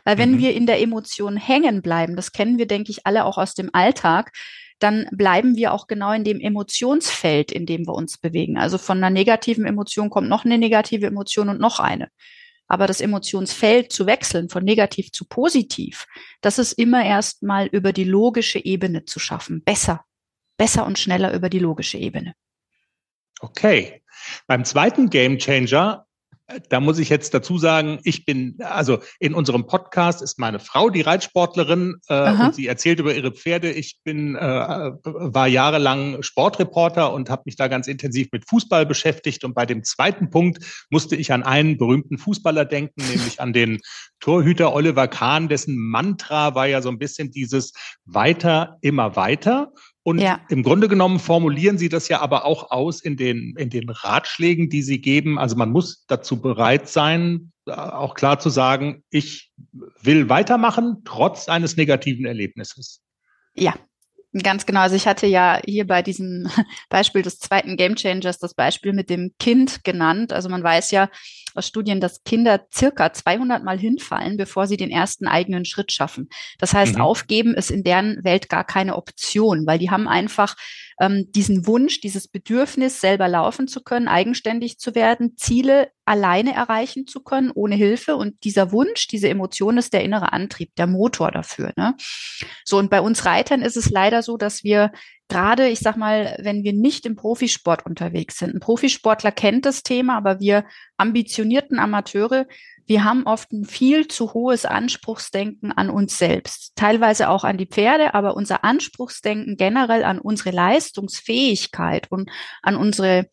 Weil wenn mhm. wir in der Emotion hängen bleiben, das kennen wir, denke ich, alle auch aus dem Alltag, dann bleiben wir auch genau in dem Emotionsfeld, in dem wir uns bewegen. Also von einer negativen Emotion kommt noch eine negative Emotion und noch eine. Aber das Emotionsfeld zu wechseln von negativ zu positiv, das ist immer erst mal über die logische Ebene zu schaffen. Besser, besser und schneller über die logische Ebene. Okay. Beim zweiten Game Changer da muss ich jetzt dazu sagen, ich bin, also in unserem Podcast ist meine Frau die Reitsportlerin äh, und sie erzählt über ihre Pferde. Ich bin, äh, war jahrelang Sportreporter und habe mich da ganz intensiv mit Fußball beschäftigt. Und bei dem zweiten Punkt musste ich an einen berühmten Fußballer denken, nämlich an den Torhüter Oliver Kahn, dessen Mantra war ja so ein bisschen dieses weiter, immer weiter. Und ja. im Grunde genommen formulieren Sie das ja aber auch aus in den, in den Ratschlägen, die Sie geben. Also man muss dazu bereit sein, äh, auch klar zu sagen, ich will weitermachen, trotz eines negativen Erlebnisses. Ja, Ganz genau. Also ich hatte ja hier bei diesem Beispiel des zweiten Game Changers das Beispiel mit dem Kind genannt. Also man weiß ja aus Studien, dass Kinder circa 200 Mal hinfallen, bevor sie den ersten eigenen Schritt schaffen. Das heißt, mhm. aufgeben ist in deren Welt gar keine Option, weil die haben einfach ähm, diesen Wunsch, dieses Bedürfnis, selber laufen zu können, eigenständig zu werden, Ziele alleine erreichen zu können, ohne Hilfe. Und dieser Wunsch, diese Emotion ist der innere Antrieb, der Motor dafür. Ne? So, und bei uns Reitern ist es leider so, dass wir gerade, ich sag mal, wenn wir nicht im Profisport unterwegs sind. Ein Profisportler kennt das Thema, aber wir ambitionierten Amateure, wir haben oft ein viel zu hohes Anspruchsdenken an uns selbst, teilweise auch an die Pferde, aber unser Anspruchsdenken generell an unsere Leistungsfähigkeit und an unsere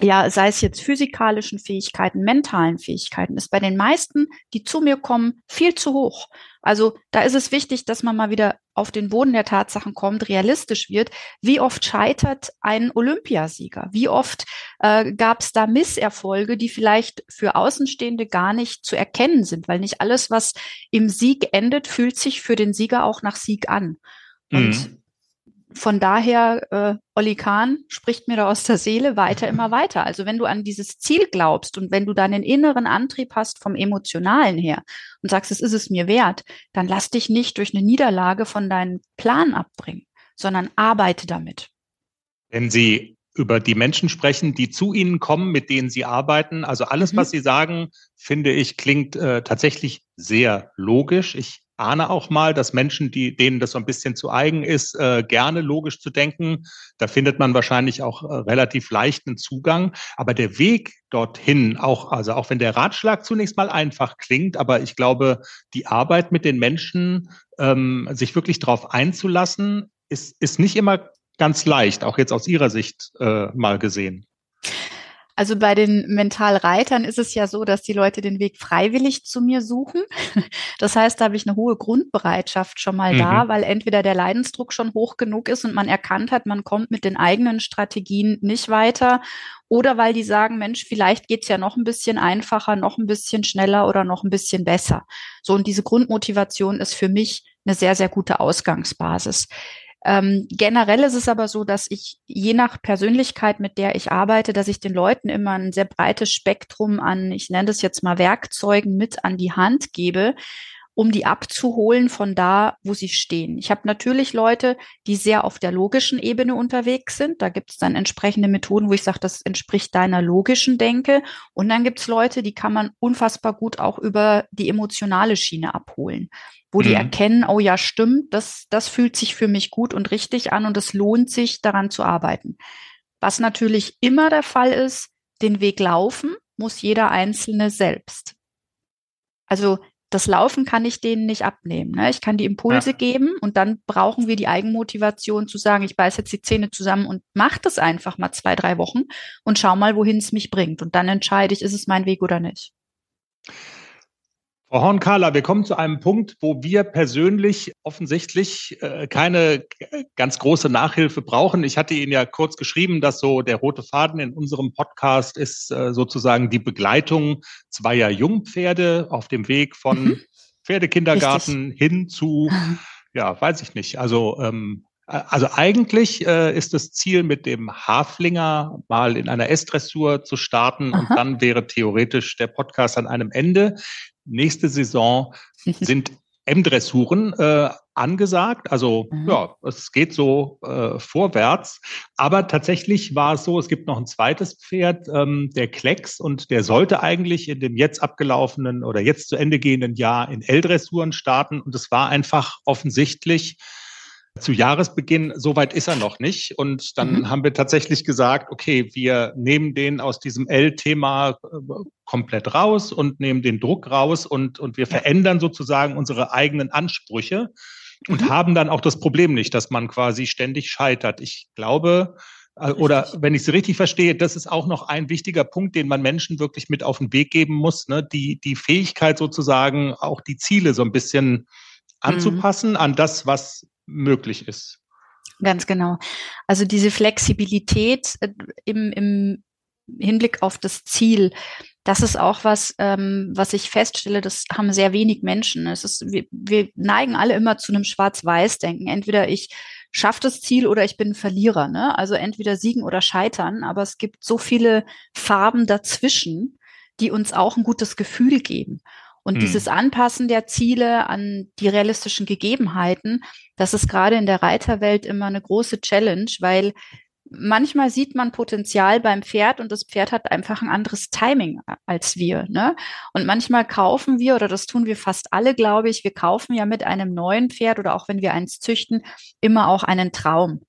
ja, sei es jetzt physikalischen Fähigkeiten, mentalen Fähigkeiten, ist bei den meisten, die zu mir kommen, viel zu hoch. Also da ist es wichtig, dass man mal wieder auf den Boden der Tatsachen kommt, realistisch wird. Wie oft scheitert ein Olympiasieger? Wie oft äh, gab es da Misserfolge, die vielleicht für Außenstehende gar nicht zu erkennen sind? Weil nicht alles, was im Sieg endet, fühlt sich für den Sieger auch nach Sieg an. Und mhm von daher, äh, Olli Kahn spricht mir da aus der Seele weiter, immer weiter. Also wenn du an dieses Ziel glaubst und wenn du dann den inneren Antrieb hast vom Emotionalen her und sagst, es ist es mir wert, dann lass dich nicht durch eine Niederlage von deinem Plan abbringen, sondern arbeite damit. Wenn Sie über die Menschen sprechen, die zu Ihnen kommen, mit denen Sie arbeiten. Also alles, mhm. was Sie sagen, finde ich, klingt äh, tatsächlich sehr logisch. Ich ahne auch mal, dass Menschen, die, denen das so ein bisschen zu eigen ist, äh, gerne logisch zu denken, da findet man wahrscheinlich auch äh, relativ leichten Zugang. Aber der Weg dorthin, auch, also auch wenn der Ratschlag zunächst mal einfach klingt, aber ich glaube, die Arbeit mit den Menschen, ähm, sich wirklich darauf einzulassen, ist, ist nicht immer ganz leicht, auch jetzt aus Ihrer Sicht äh, mal gesehen. Also bei den Mentalreitern ist es ja so, dass die Leute den Weg freiwillig zu mir suchen. Das heißt, da habe ich eine hohe Grundbereitschaft schon mal mhm. da, weil entweder der Leidensdruck schon hoch genug ist und man erkannt hat, man kommt mit den eigenen Strategien nicht weiter. Oder weil die sagen, Mensch, vielleicht geht's ja noch ein bisschen einfacher, noch ein bisschen schneller oder noch ein bisschen besser. So, und diese Grundmotivation ist für mich eine sehr, sehr gute Ausgangsbasis. Ähm, generell ist es aber so, dass ich je nach Persönlichkeit, mit der ich arbeite, dass ich den Leuten immer ein sehr breites Spektrum an, ich nenne das jetzt mal Werkzeugen mit an die Hand gebe, um die abzuholen von da, wo sie stehen. Ich habe natürlich Leute, die sehr auf der logischen Ebene unterwegs sind. Da gibt es dann entsprechende Methoden, wo ich sage, das entspricht deiner logischen Denke. Und dann gibt es Leute, die kann man unfassbar gut auch über die emotionale Schiene abholen wo mhm. die erkennen, oh ja, stimmt, das, das fühlt sich für mich gut und richtig an und es lohnt sich, daran zu arbeiten. Was natürlich immer der Fall ist, den Weg laufen muss jeder Einzelne selbst. Also das Laufen kann ich denen nicht abnehmen. Ne? Ich kann die Impulse ja. geben und dann brauchen wir die Eigenmotivation zu sagen, ich beiß jetzt die Zähne zusammen und mach das einfach mal zwei, drei Wochen und schau mal, wohin es mich bringt. Und dann entscheide ich, ist es mein Weg oder nicht. Frau Horn-Kahler, wir kommen zu einem Punkt, wo wir persönlich offensichtlich äh, keine ganz große Nachhilfe brauchen. Ich hatte Ihnen ja kurz geschrieben, dass so der rote Faden in unserem Podcast ist äh, sozusagen die Begleitung zweier Jungpferde auf dem Weg von mhm. Pferdekindergarten Richtig. hin zu, ja, weiß ich nicht. Also ähm, also eigentlich äh, ist das Ziel, mit dem Haflinger mal in einer S-Dressur zu starten Aha. und dann wäre theoretisch der Podcast an einem Ende nächste Saison sind M-Dressuren äh, angesagt. Also mhm. ja, es geht so äh, vorwärts. Aber tatsächlich war es so, es gibt noch ein zweites Pferd, ähm, der Klecks, und der sollte eigentlich in dem jetzt abgelaufenen oder jetzt zu Ende gehenden Jahr in L-Dressuren starten. Und es war einfach offensichtlich zu Jahresbeginn, soweit ist er noch nicht. Und dann mhm. haben wir tatsächlich gesagt, okay, wir nehmen den aus diesem L-Thema äh, komplett raus und nehmen den Druck raus und, und wir verändern sozusagen unsere eigenen Ansprüche und mhm. haben dann auch das Problem nicht, dass man quasi ständig scheitert. Ich glaube, äh, oder wenn ich es richtig verstehe, das ist auch noch ein wichtiger Punkt, den man Menschen wirklich mit auf den Weg geben muss, ne? die, die Fähigkeit sozusagen auch die Ziele so ein bisschen. Anzupassen mhm. an das, was möglich ist. Ganz genau. Also diese Flexibilität äh, im, im Hinblick auf das Ziel, das ist auch was, ähm, was ich feststelle, das haben sehr wenig Menschen. Es ist, wir, wir neigen alle immer zu einem Schwarz-Weiß-Denken. Entweder ich schaffe das Ziel oder ich bin ein Verlierer. Ne? Also entweder siegen oder scheitern. Aber es gibt so viele Farben dazwischen, die uns auch ein gutes Gefühl geben. Und mhm. dieses Anpassen der Ziele an die realistischen Gegebenheiten, das ist gerade in der Reiterwelt immer eine große Challenge, weil manchmal sieht man Potenzial beim Pferd und das Pferd hat einfach ein anderes Timing als wir. Ne? Und manchmal kaufen wir, oder das tun wir fast alle, glaube ich, wir kaufen ja mit einem neuen Pferd oder auch wenn wir eins züchten, immer auch einen Traum.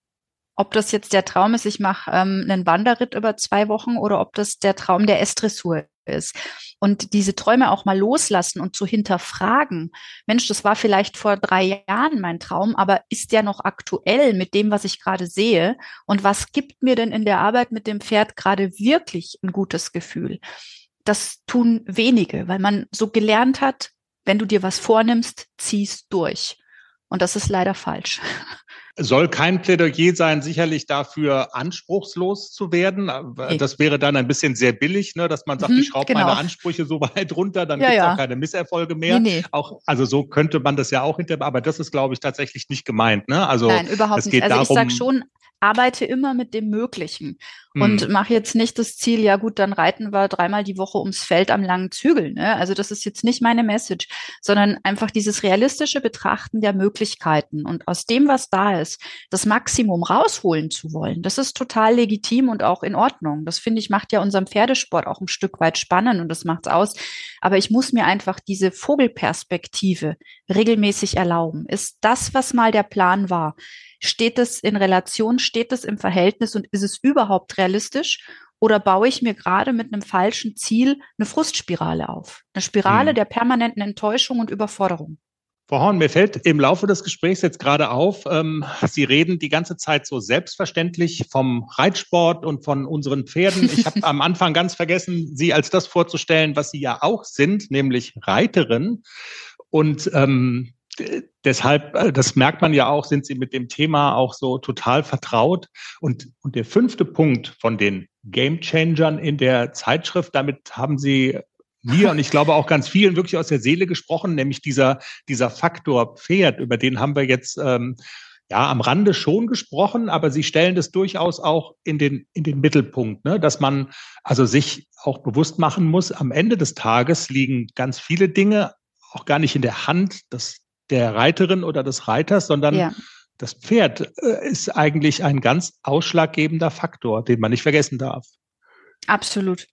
Ob das jetzt der Traum ist, ich mache ähm, einen Wanderritt über zwei Wochen oder ob das der Traum der Estressur ist. Und diese Träume auch mal loslassen und zu hinterfragen. Mensch, das war vielleicht vor drei Jahren mein Traum, aber ist der noch aktuell mit dem, was ich gerade sehe? Und was gibt mir denn in der Arbeit mit dem Pferd gerade wirklich ein gutes Gefühl? Das tun wenige, weil man so gelernt hat, wenn du dir was vornimmst, ziehst durch. Und das ist leider falsch. Soll kein Plädoyer sein, sicherlich dafür anspruchslos zu werden. Das wäre dann ein bisschen sehr billig, ne, dass man sagt, mhm, ich schraube genau. meine Ansprüche so weit runter, dann ja, gibt es ja. auch keine Misserfolge mehr. Nee, nee. Auch, also so könnte man das ja auch hinter, aber das ist, glaube ich, tatsächlich nicht gemeint. Ne? Also Nein, überhaupt nicht. Also darum, ich sage schon, arbeite immer mit dem Möglichen und hm. mache jetzt nicht das Ziel, ja gut, dann reiten wir dreimal die Woche ums Feld am langen Zügel. Ne? Also das ist jetzt nicht meine Message, sondern einfach dieses realistische Betrachten der Möglichkeiten und aus dem, was da ist, das Maximum rausholen zu wollen. Das ist total legitim und auch in Ordnung. Das finde ich macht ja unseren Pferdesport auch ein Stück weit spannend und das macht's aus. Aber ich muss mir einfach diese Vogelperspektive regelmäßig erlauben. Ist das, was mal der Plan war? Steht es in Relation, steht es im Verhältnis und ist es überhaupt realistisch? Oder baue ich mir gerade mit einem falschen Ziel eine Frustspirale auf? Eine Spirale mhm. der permanenten Enttäuschung und Überforderung. Frau Horn, mir fällt im Laufe des Gesprächs jetzt gerade auf, ähm, Sie reden die ganze Zeit so selbstverständlich vom Reitsport und von unseren Pferden. Ich habe am Anfang ganz vergessen, Sie als das vorzustellen, was Sie ja auch sind, nämlich Reiterin. Und ähm, deshalb, äh, das merkt man ja auch, sind Sie mit dem Thema auch so total vertraut. Und, und der fünfte Punkt von den Game Changern in der Zeitschrift, damit haben Sie mir und ich glaube auch ganz vielen wirklich aus der Seele gesprochen, nämlich dieser, dieser Faktor Pferd, über den haben wir jetzt ähm, ja am Rande schon gesprochen, aber Sie stellen das durchaus auch in den, in den Mittelpunkt, ne? dass man also sich auch bewusst machen muss, am Ende des Tages liegen ganz viele Dinge auch gar nicht in der Hand des, der Reiterin oder des Reiters, sondern ja. das Pferd äh, ist eigentlich ein ganz ausschlaggebender Faktor, den man nicht vergessen darf. Absolut.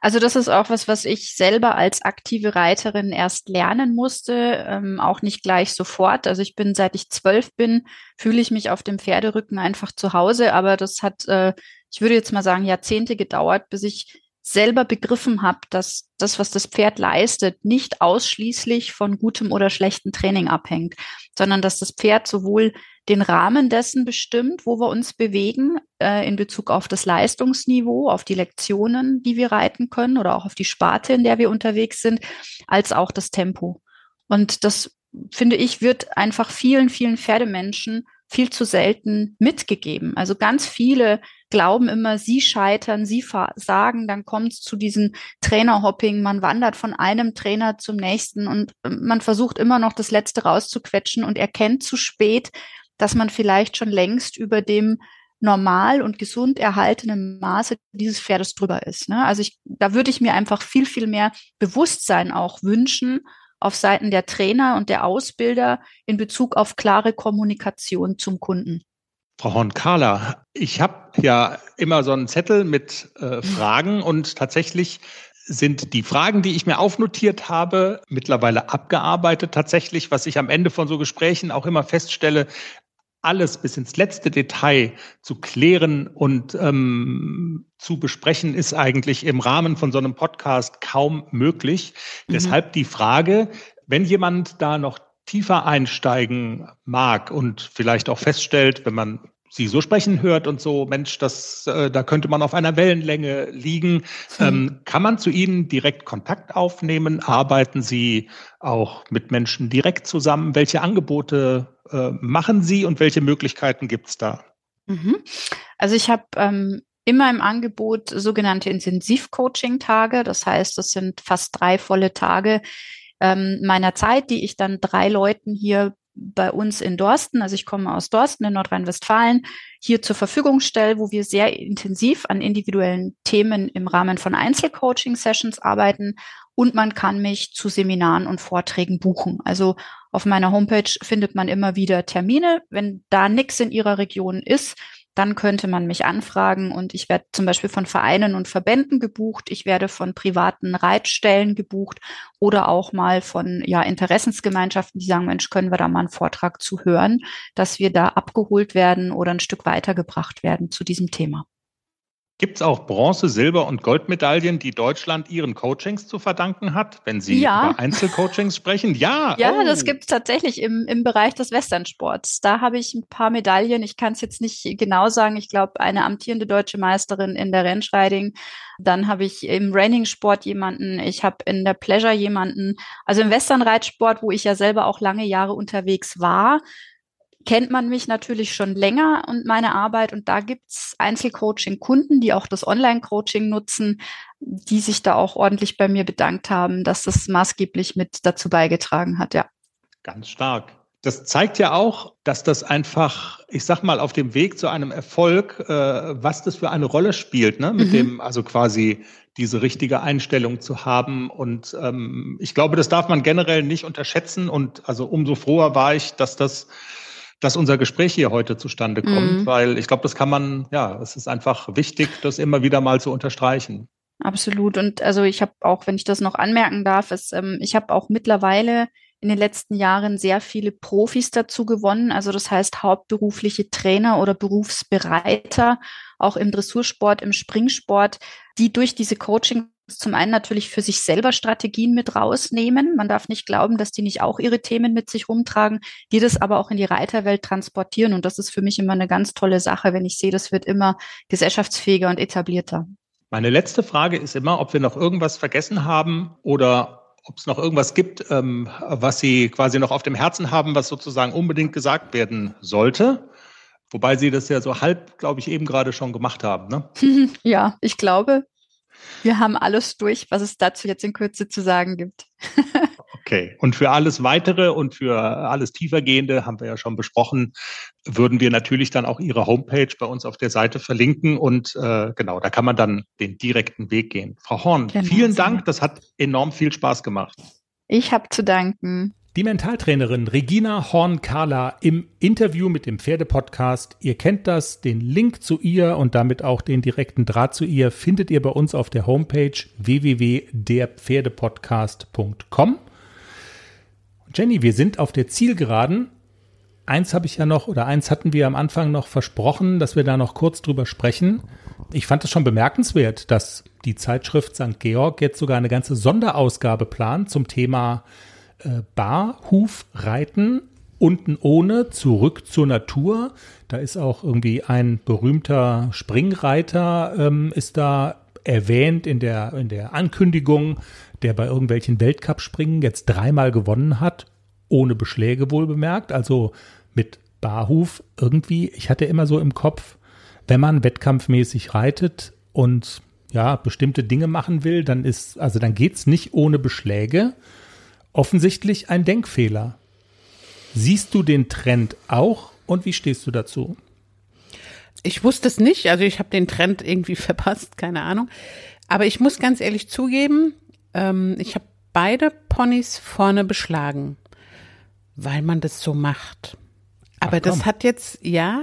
Also das ist auch was, was ich selber als aktive Reiterin erst lernen musste, ähm, auch nicht gleich sofort. Also ich bin, seit ich zwölf bin, fühle ich mich auf dem Pferderücken einfach zu Hause, aber das hat, äh, ich würde jetzt mal sagen, Jahrzehnte gedauert, bis ich selber begriffen habe, dass das, was das Pferd leistet, nicht ausschließlich von gutem oder schlechten Training abhängt, sondern dass das Pferd sowohl den Rahmen dessen bestimmt, wo wir uns bewegen, äh, in Bezug auf das Leistungsniveau, auf die Lektionen, die wir reiten können oder auch auf die Sparte, in der wir unterwegs sind, als auch das Tempo. Und das, finde ich, wird einfach vielen, vielen Pferdemenschen viel zu selten mitgegeben. Also ganz viele glauben immer, sie scheitern, sie sagen, dann kommt es zu diesem Trainerhopping, man wandert von einem Trainer zum nächsten und ähm, man versucht immer noch das Letzte rauszuquetschen und erkennt zu spät, dass man vielleicht schon längst über dem normal und gesund erhaltenen Maße dieses Pferdes drüber ist. Ne? Also ich, da würde ich mir einfach viel, viel mehr Bewusstsein auch wünschen auf Seiten der Trainer und der Ausbilder in Bezug auf klare Kommunikation zum Kunden. Frau Horn-Kahler, ich habe ja immer so einen Zettel mit äh, Fragen und tatsächlich sind die Fragen, die ich mir aufnotiert habe, mittlerweile abgearbeitet tatsächlich, was ich am Ende von so Gesprächen auch immer feststelle, alles bis ins letzte Detail zu klären und ähm, zu besprechen, ist eigentlich im Rahmen von so einem Podcast kaum möglich. Mhm. Deshalb die Frage, wenn jemand da noch tiefer einsteigen mag und vielleicht auch feststellt, wenn man Sie so sprechen hört und so, Mensch, das, äh, da könnte man auf einer Wellenlänge liegen. Hm. Ähm, kann man zu Ihnen direkt Kontakt aufnehmen? Arbeiten Sie auch mit Menschen direkt zusammen? Welche Angebote äh, machen Sie und welche Möglichkeiten gibt es da? Mhm. Also ich habe ähm, immer im Angebot sogenannte Intensivcoaching-Tage. Das heißt, das sind fast drei volle Tage ähm, meiner Zeit, die ich dann drei Leuten hier bei uns in Dorsten, also ich komme aus Dorsten in Nordrhein-Westfalen, hier zur Verfügung stelle, wo wir sehr intensiv an individuellen Themen im Rahmen von Einzelcoaching-Sessions arbeiten und man kann mich zu Seminaren und Vorträgen buchen. Also auf meiner Homepage findet man immer wieder Termine. Wenn da nichts in Ihrer Region ist, dann könnte man mich anfragen und ich werde zum Beispiel von Vereinen und Verbänden gebucht, ich werde von privaten Reitstellen gebucht oder auch mal von ja, Interessensgemeinschaften, die sagen, Mensch, können wir da mal einen Vortrag zu hören, dass wir da abgeholt werden oder ein Stück weitergebracht werden zu diesem Thema. Gibt es auch Bronze-, Silber- und Goldmedaillen, die Deutschland ihren Coachings zu verdanken hat, wenn Sie ja. über Einzelcoachings sprechen? Ja. Ja, oh. das gibt es tatsächlich im, im Bereich des Westernsports. Da habe ich ein paar Medaillen. Ich kann es jetzt nicht genau sagen. Ich glaube, eine amtierende deutsche Meisterin in der Rennschreiding. Dann habe ich im Raining-Sport jemanden. Ich habe in der Pleasure jemanden. Also im Westernreitsport, wo ich ja selber auch lange Jahre unterwegs war, kennt man mich natürlich schon länger und meine Arbeit. Und da gibt's Einzelcoaching-Kunden, die auch das Online-Coaching nutzen, die sich da auch ordentlich bei mir bedankt haben, dass das maßgeblich mit dazu beigetragen hat, ja. Ganz stark. Das zeigt ja auch, dass das einfach, ich sag mal, auf dem Weg zu einem Erfolg, äh, was das für eine Rolle spielt, ne? Mit mhm. dem, also quasi diese richtige Einstellung zu haben. Und ähm, ich glaube, das darf man generell nicht unterschätzen. Und also umso froher war ich, dass das dass unser Gespräch hier heute zustande kommt, mhm. weil ich glaube, das kann man, ja, es ist einfach wichtig, das immer wieder mal zu unterstreichen. Absolut. Und also ich habe auch, wenn ich das noch anmerken darf, ist, ähm, ich habe auch mittlerweile in den letzten Jahren sehr viele Profis dazu gewonnen. Also das heißt hauptberufliche Trainer oder Berufsbereiter, auch im Dressursport, im Springsport, die durch diese Coaching zum einen natürlich für sich selber Strategien mit rausnehmen. Man darf nicht glauben, dass die nicht auch ihre Themen mit sich rumtragen, die das aber auch in die Reiterwelt transportieren. Und das ist für mich immer eine ganz tolle Sache, wenn ich sehe, das wird immer gesellschaftsfähiger und etablierter. Meine letzte Frage ist immer, ob wir noch irgendwas vergessen haben oder ob es noch irgendwas gibt, ähm, was Sie quasi noch auf dem Herzen haben, was sozusagen unbedingt gesagt werden sollte. Wobei Sie das ja so halb, glaube ich, eben gerade schon gemacht haben. Ne? Ja, ich glaube, wir haben alles durch, was es dazu jetzt in Kürze zu sagen gibt. Okay. Und für alles weitere und für alles tiefergehende haben wir ja schon besprochen, würden wir natürlich dann auch Ihre Homepage bei uns auf der Seite verlinken und äh, genau, da kann man dann den direkten Weg gehen. Frau Horn, genau, vielen Dank, das hat enorm viel Spaß gemacht. Ich habe zu danken. Die Mentaltrainerin Regina Horn-Carla im Interview mit dem Pferdepodcast. Ihr kennt das, den Link zu ihr und damit auch den direkten Draht zu ihr findet ihr bei uns auf der Homepage www.derpferdepodcast.com. Jenny, wir sind auf der Zielgeraden. Eins habe ich ja noch, oder eins hatten wir am Anfang noch versprochen, dass wir da noch kurz drüber sprechen. Ich fand es schon bemerkenswert, dass die Zeitschrift St. Georg jetzt sogar eine ganze Sonderausgabe plant zum Thema äh, Barhufreiten unten ohne, zurück zur Natur. Da ist auch irgendwie ein berühmter Springreiter, ähm, ist da erwähnt in der, in der Ankündigung, der bei irgendwelchen Weltcup-Springen jetzt dreimal gewonnen hat, ohne Beschläge wohl bemerkt, also mit Barhuf irgendwie. Ich hatte immer so im Kopf, wenn man wettkampfmäßig reitet und ja, bestimmte Dinge machen will, dann ist, also dann geht's nicht ohne Beschläge offensichtlich ein Denkfehler. Siehst du den Trend auch und wie stehst du dazu? Ich wusste es nicht, also ich habe den Trend irgendwie verpasst, keine Ahnung. Aber ich muss ganz ehrlich zugeben, ähm, ich habe beide Ponys vorne beschlagen, weil man das so macht. Aber Ach, das hat jetzt, ja,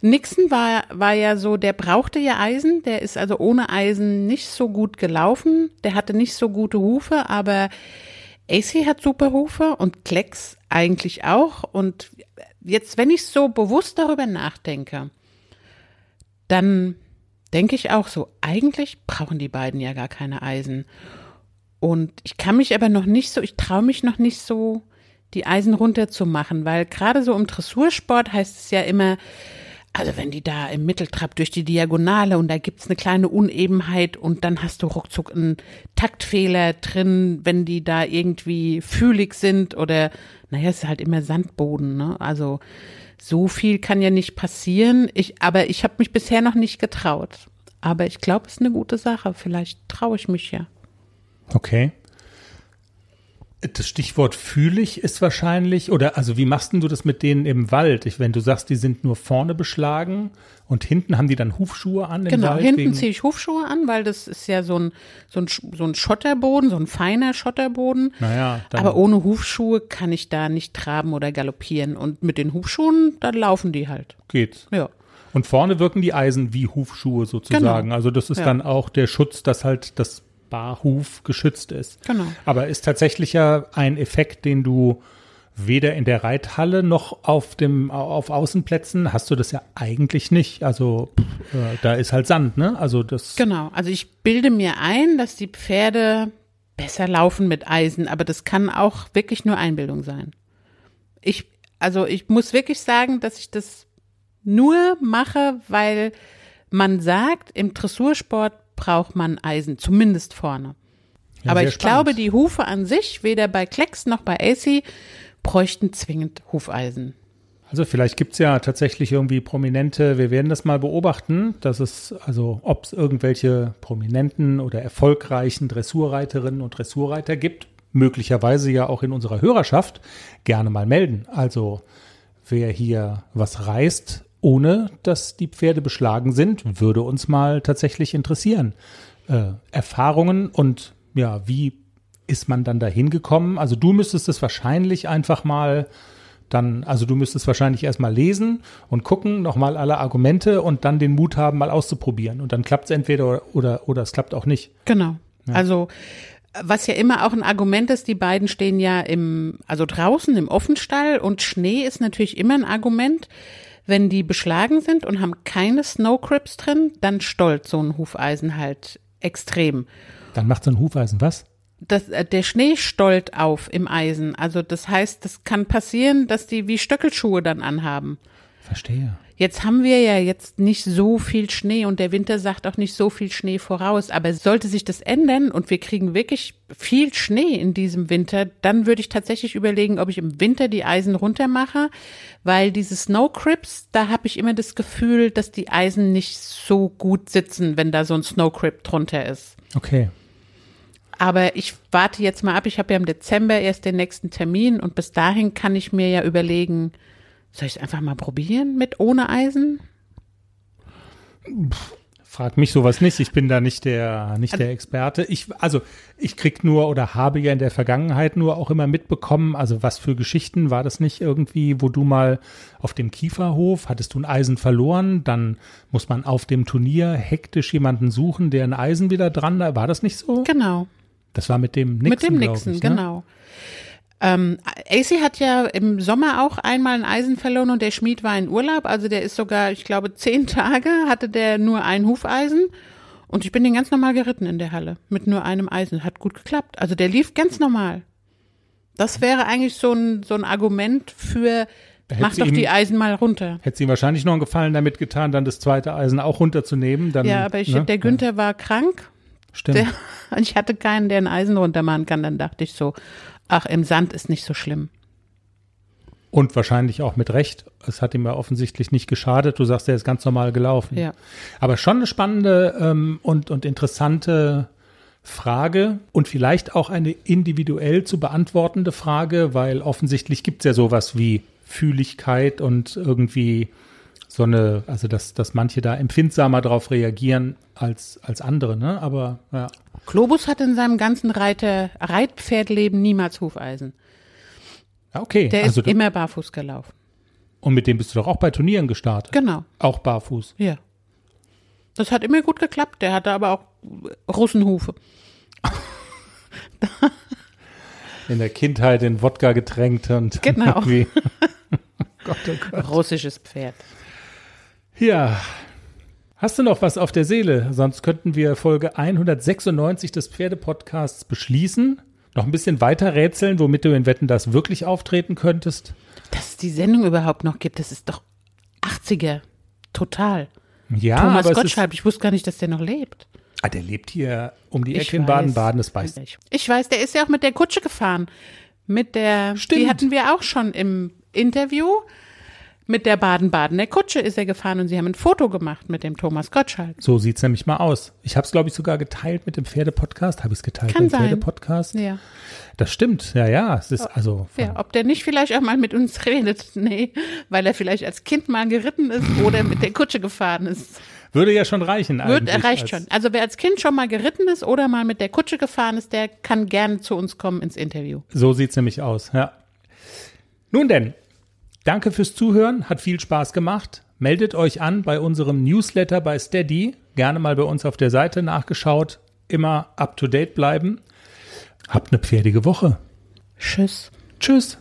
Nixon war, war ja so, der brauchte ja Eisen, der ist also ohne Eisen nicht so gut gelaufen, der hatte nicht so gute Hufe, aber AC hat super Hufe und Klecks eigentlich auch. Und jetzt, wenn ich so bewusst darüber nachdenke, dann denke ich auch so, eigentlich brauchen die beiden ja gar keine Eisen. Und ich kann mich aber noch nicht so, ich traue mich noch nicht so, die Eisen runterzumachen, weil gerade so im Dressursport heißt es ja immer, also wenn die da im Mitteltrab durch die Diagonale und da gibt's eine kleine Unebenheit und dann hast du ruckzuck einen Taktfehler drin, wenn die da irgendwie fühlig sind oder, naja, es ist halt immer Sandboden, ne? Also so viel kann ja nicht passieren. Ich, aber ich habe mich bisher noch nicht getraut. Aber ich glaube, es ist eine gute Sache. Vielleicht traue ich mich ja. Okay. Das Stichwort fühlig ist wahrscheinlich, oder also wie machst du das mit denen im Wald? Ich, wenn du sagst, die sind nur vorne beschlagen und hinten haben die dann Hufschuhe an im genau, Wald? Hinten ziehe ich Hufschuhe an, weil das ist ja so ein, so ein, so ein Schotterboden, so ein feiner Schotterboden. Naja, Aber ohne Hufschuhe kann ich da nicht traben oder galoppieren. Und mit den Hufschuhen, dann laufen die halt. Geht's. Ja. Und vorne wirken die Eisen wie Hufschuhe sozusagen. Genau. Also das ist ja. dann auch der Schutz, dass halt das Barhuf geschützt ist. Genau. Aber ist tatsächlich ja ein Effekt, den du weder in der Reithalle noch auf dem auf Außenplätzen hast du das ja eigentlich nicht. Also äh, da ist halt Sand, ne? Also das Genau, also ich bilde mir ein, dass die Pferde besser laufen mit Eisen, aber das kann auch wirklich nur Einbildung sein. Ich also ich muss wirklich sagen, dass ich das nur mache, weil man sagt, im Dressursport braucht man Eisen, zumindest vorne. Ja, Aber ich spannend. glaube, die Hufe an sich, weder bei Klecks noch bei AC, bräuchten zwingend Hufeisen. Also vielleicht gibt es ja tatsächlich irgendwie Prominente, wir werden das mal beobachten, dass es, also ob es irgendwelche prominenten oder erfolgreichen Dressurreiterinnen und Dressurreiter gibt, möglicherweise ja auch in unserer Hörerschaft, gerne mal melden. Also wer hier was reißt ohne dass die Pferde beschlagen sind, würde uns mal tatsächlich interessieren. Äh, Erfahrungen und ja, wie ist man dann da hingekommen? Also du müsstest es wahrscheinlich einfach mal dann, also du müsstest wahrscheinlich erstmal lesen und gucken, nochmal alle Argumente und dann den Mut haben, mal auszuprobieren. Und dann klappt es entweder oder, oder, oder es klappt auch nicht. Genau. Ja. Also was ja immer auch ein Argument ist, die beiden stehen ja im, also draußen im Offenstall und Schnee ist natürlich immer ein Argument. Wenn die beschlagen sind und haben keine Snow Crips drin, dann stollt so ein Hufeisen halt extrem. Dann macht so ein Hufeisen was? Das, äh, der Schnee stollt auf im Eisen. Also das heißt, das kann passieren, dass die wie Stöckelschuhe dann anhaben. Verstehe. Jetzt haben wir ja jetzt nicht so viel Schnee und der Winter sagt auch nicht so viel Schnee voraus. Aber sollte sich das ändern und wir kriegen wirklich viel Schnee in diesem Winter, dann würde ich tatsächlich überlegen, ob ich im Winter die Eisen runtermache, weil diese Snow Crips, da habe ich immer das Gefühl, dass die Eisen nicht so gut sitzen, wenn da so ein Snow Crip drunter ist. Okay. Aber ich warte jetzt mal ab. Ich habe ja im Dezember erst den nächsten Termin und bis dahin kann ich mir ja überlegen, soll ich es einfach mal probieren mit ohne Eisen? Frag mich sowas nicht. Ich bin da nicht der, nicht der Experte. Ich, also, ich krieg nur oder habe ja in der Vergangenheit nur auch immer mitbekommen, also was für Geschichten war das nicht irgendwie, wo du mal auf dem Kieferhof hattest du ein Eisen verloren, dann muss man auf dem Turnier hektisch jemanden suchen, der ein Eisen wieder dran, war das nicht so? Genau. Das war mit dem Nixon. Mit dem Nixon, ich, ne? genau. Ähm, AC hat ja im Sommer auch einmal ein Eisen verloren und der Schmied war in Urlaub. Also der ist sogar, ich glaube, zehn Tage hatte der nur ein Hufeisen. Und ich bin den ganz normal geritten in der Halle mit nur einem Eisen. Hat gut geklappt. Also der lief ganz normal. Das wäre eigentlich so ein, so ein Argument für, mach doch ihm- die Eisen mal runter. Hätte sie ihm wahrscheinlich noch einen Gefallen damit getan, dann das zweite Eisen auch runterzunehmen. Dann, Ja, aber ich, ne? der Günther war krank. Stimmt. Der, und ich hatte keinen, der ein Eisen runtermachen kann. Dann dachte ich so, ach, im Sand ist nicht so schlimm. Und wahrscheinlich auch mit Recht. Es hat ihm ja offensichtlich nicht geschadet. Du sagst, er ist ganz normal gelaufen. Ja. Aber schon eine spannende ähm, und, und interessante Frage und vielleicht auch eine individuell zu beantwortende Frage, weil offensichtlich gibt es ja sowas wie Fühligkeit und irgendwie so eine, also dass, dass manche da empfindsamer darauf reagieren als, als andere, ne? Aber ja. Globus hat in seinem ganzen Reiter, Reitpferdleben niemals Hufeisen. Ja, okay. Der also, ist immer barfuß gelaufen. und mit dem bist du doch auch bei Turnieren gestartet. Genau, Auch barfuß. ja. Das hat immer gut geklappt. Der hatte aber auch Russenhufe. In der Kindheit in Wodka getränkt und Genau. irgendwie. Gott, oh Gott. Russisches Pferd. Ja. Hast du noch was auf der Seele? Sonst könnten wir Folge 196 des Pferdepodcasts beschließen. Noch ein bisschen weiter rätseln, womit du in Wetten das wirklich auftreten könntest. Dass es die Sendung überhaupt noch gibt, das ist doch 80er. Total. Ja, Thomas aber es ist, Gottschalk, ich wusste gar nicht, dass der noch lebt. ah, der lebt hier um die Ecke in. Baden-Baden, das weiß ich. Ich weiß, der ist ja auch mit der Kutsche gefahren. Mit der, Stimmt. die hatten wir auch schon im Interview. Mit der Baden-Badener Kutsche ist er gefahren und sie haben ein Foto gemacht mit dem Thomas Gottschalk. So sieht's nämlich mal aus. Ich habe es, glaube ich, sogar geteilt mit dem Pferdepodcast. Habe ich es geteilt Kann mit dem sein. Pferdepodcast? Ja. Das stimmt. Ja, ja. Es ist also ja, ob der nicht vielleicht auch mal mit uns redet. Nee, weil er vielleicht als Kind mal geritten ist oder mit der Kutsche gefahren ist. würde ja schon reichen. Wird, reicht schon. Also wer als Kind schon mal geritten ist oder mal mit der Kutsche gefahren ist, der kann gerne zu uns kommen ins Interview. So sieht's nämlich aus, ja. Nun denn, danke fürs Zuhören, hat viel Spaß gemacht. Meldet euch an bei unserem Newsletter bei Steady. Gerne mal bei uns auf der Seite nachgeschaut. Immer up to date bleiben. Habt eine pferdige Woche. Tschüss. Tschüss.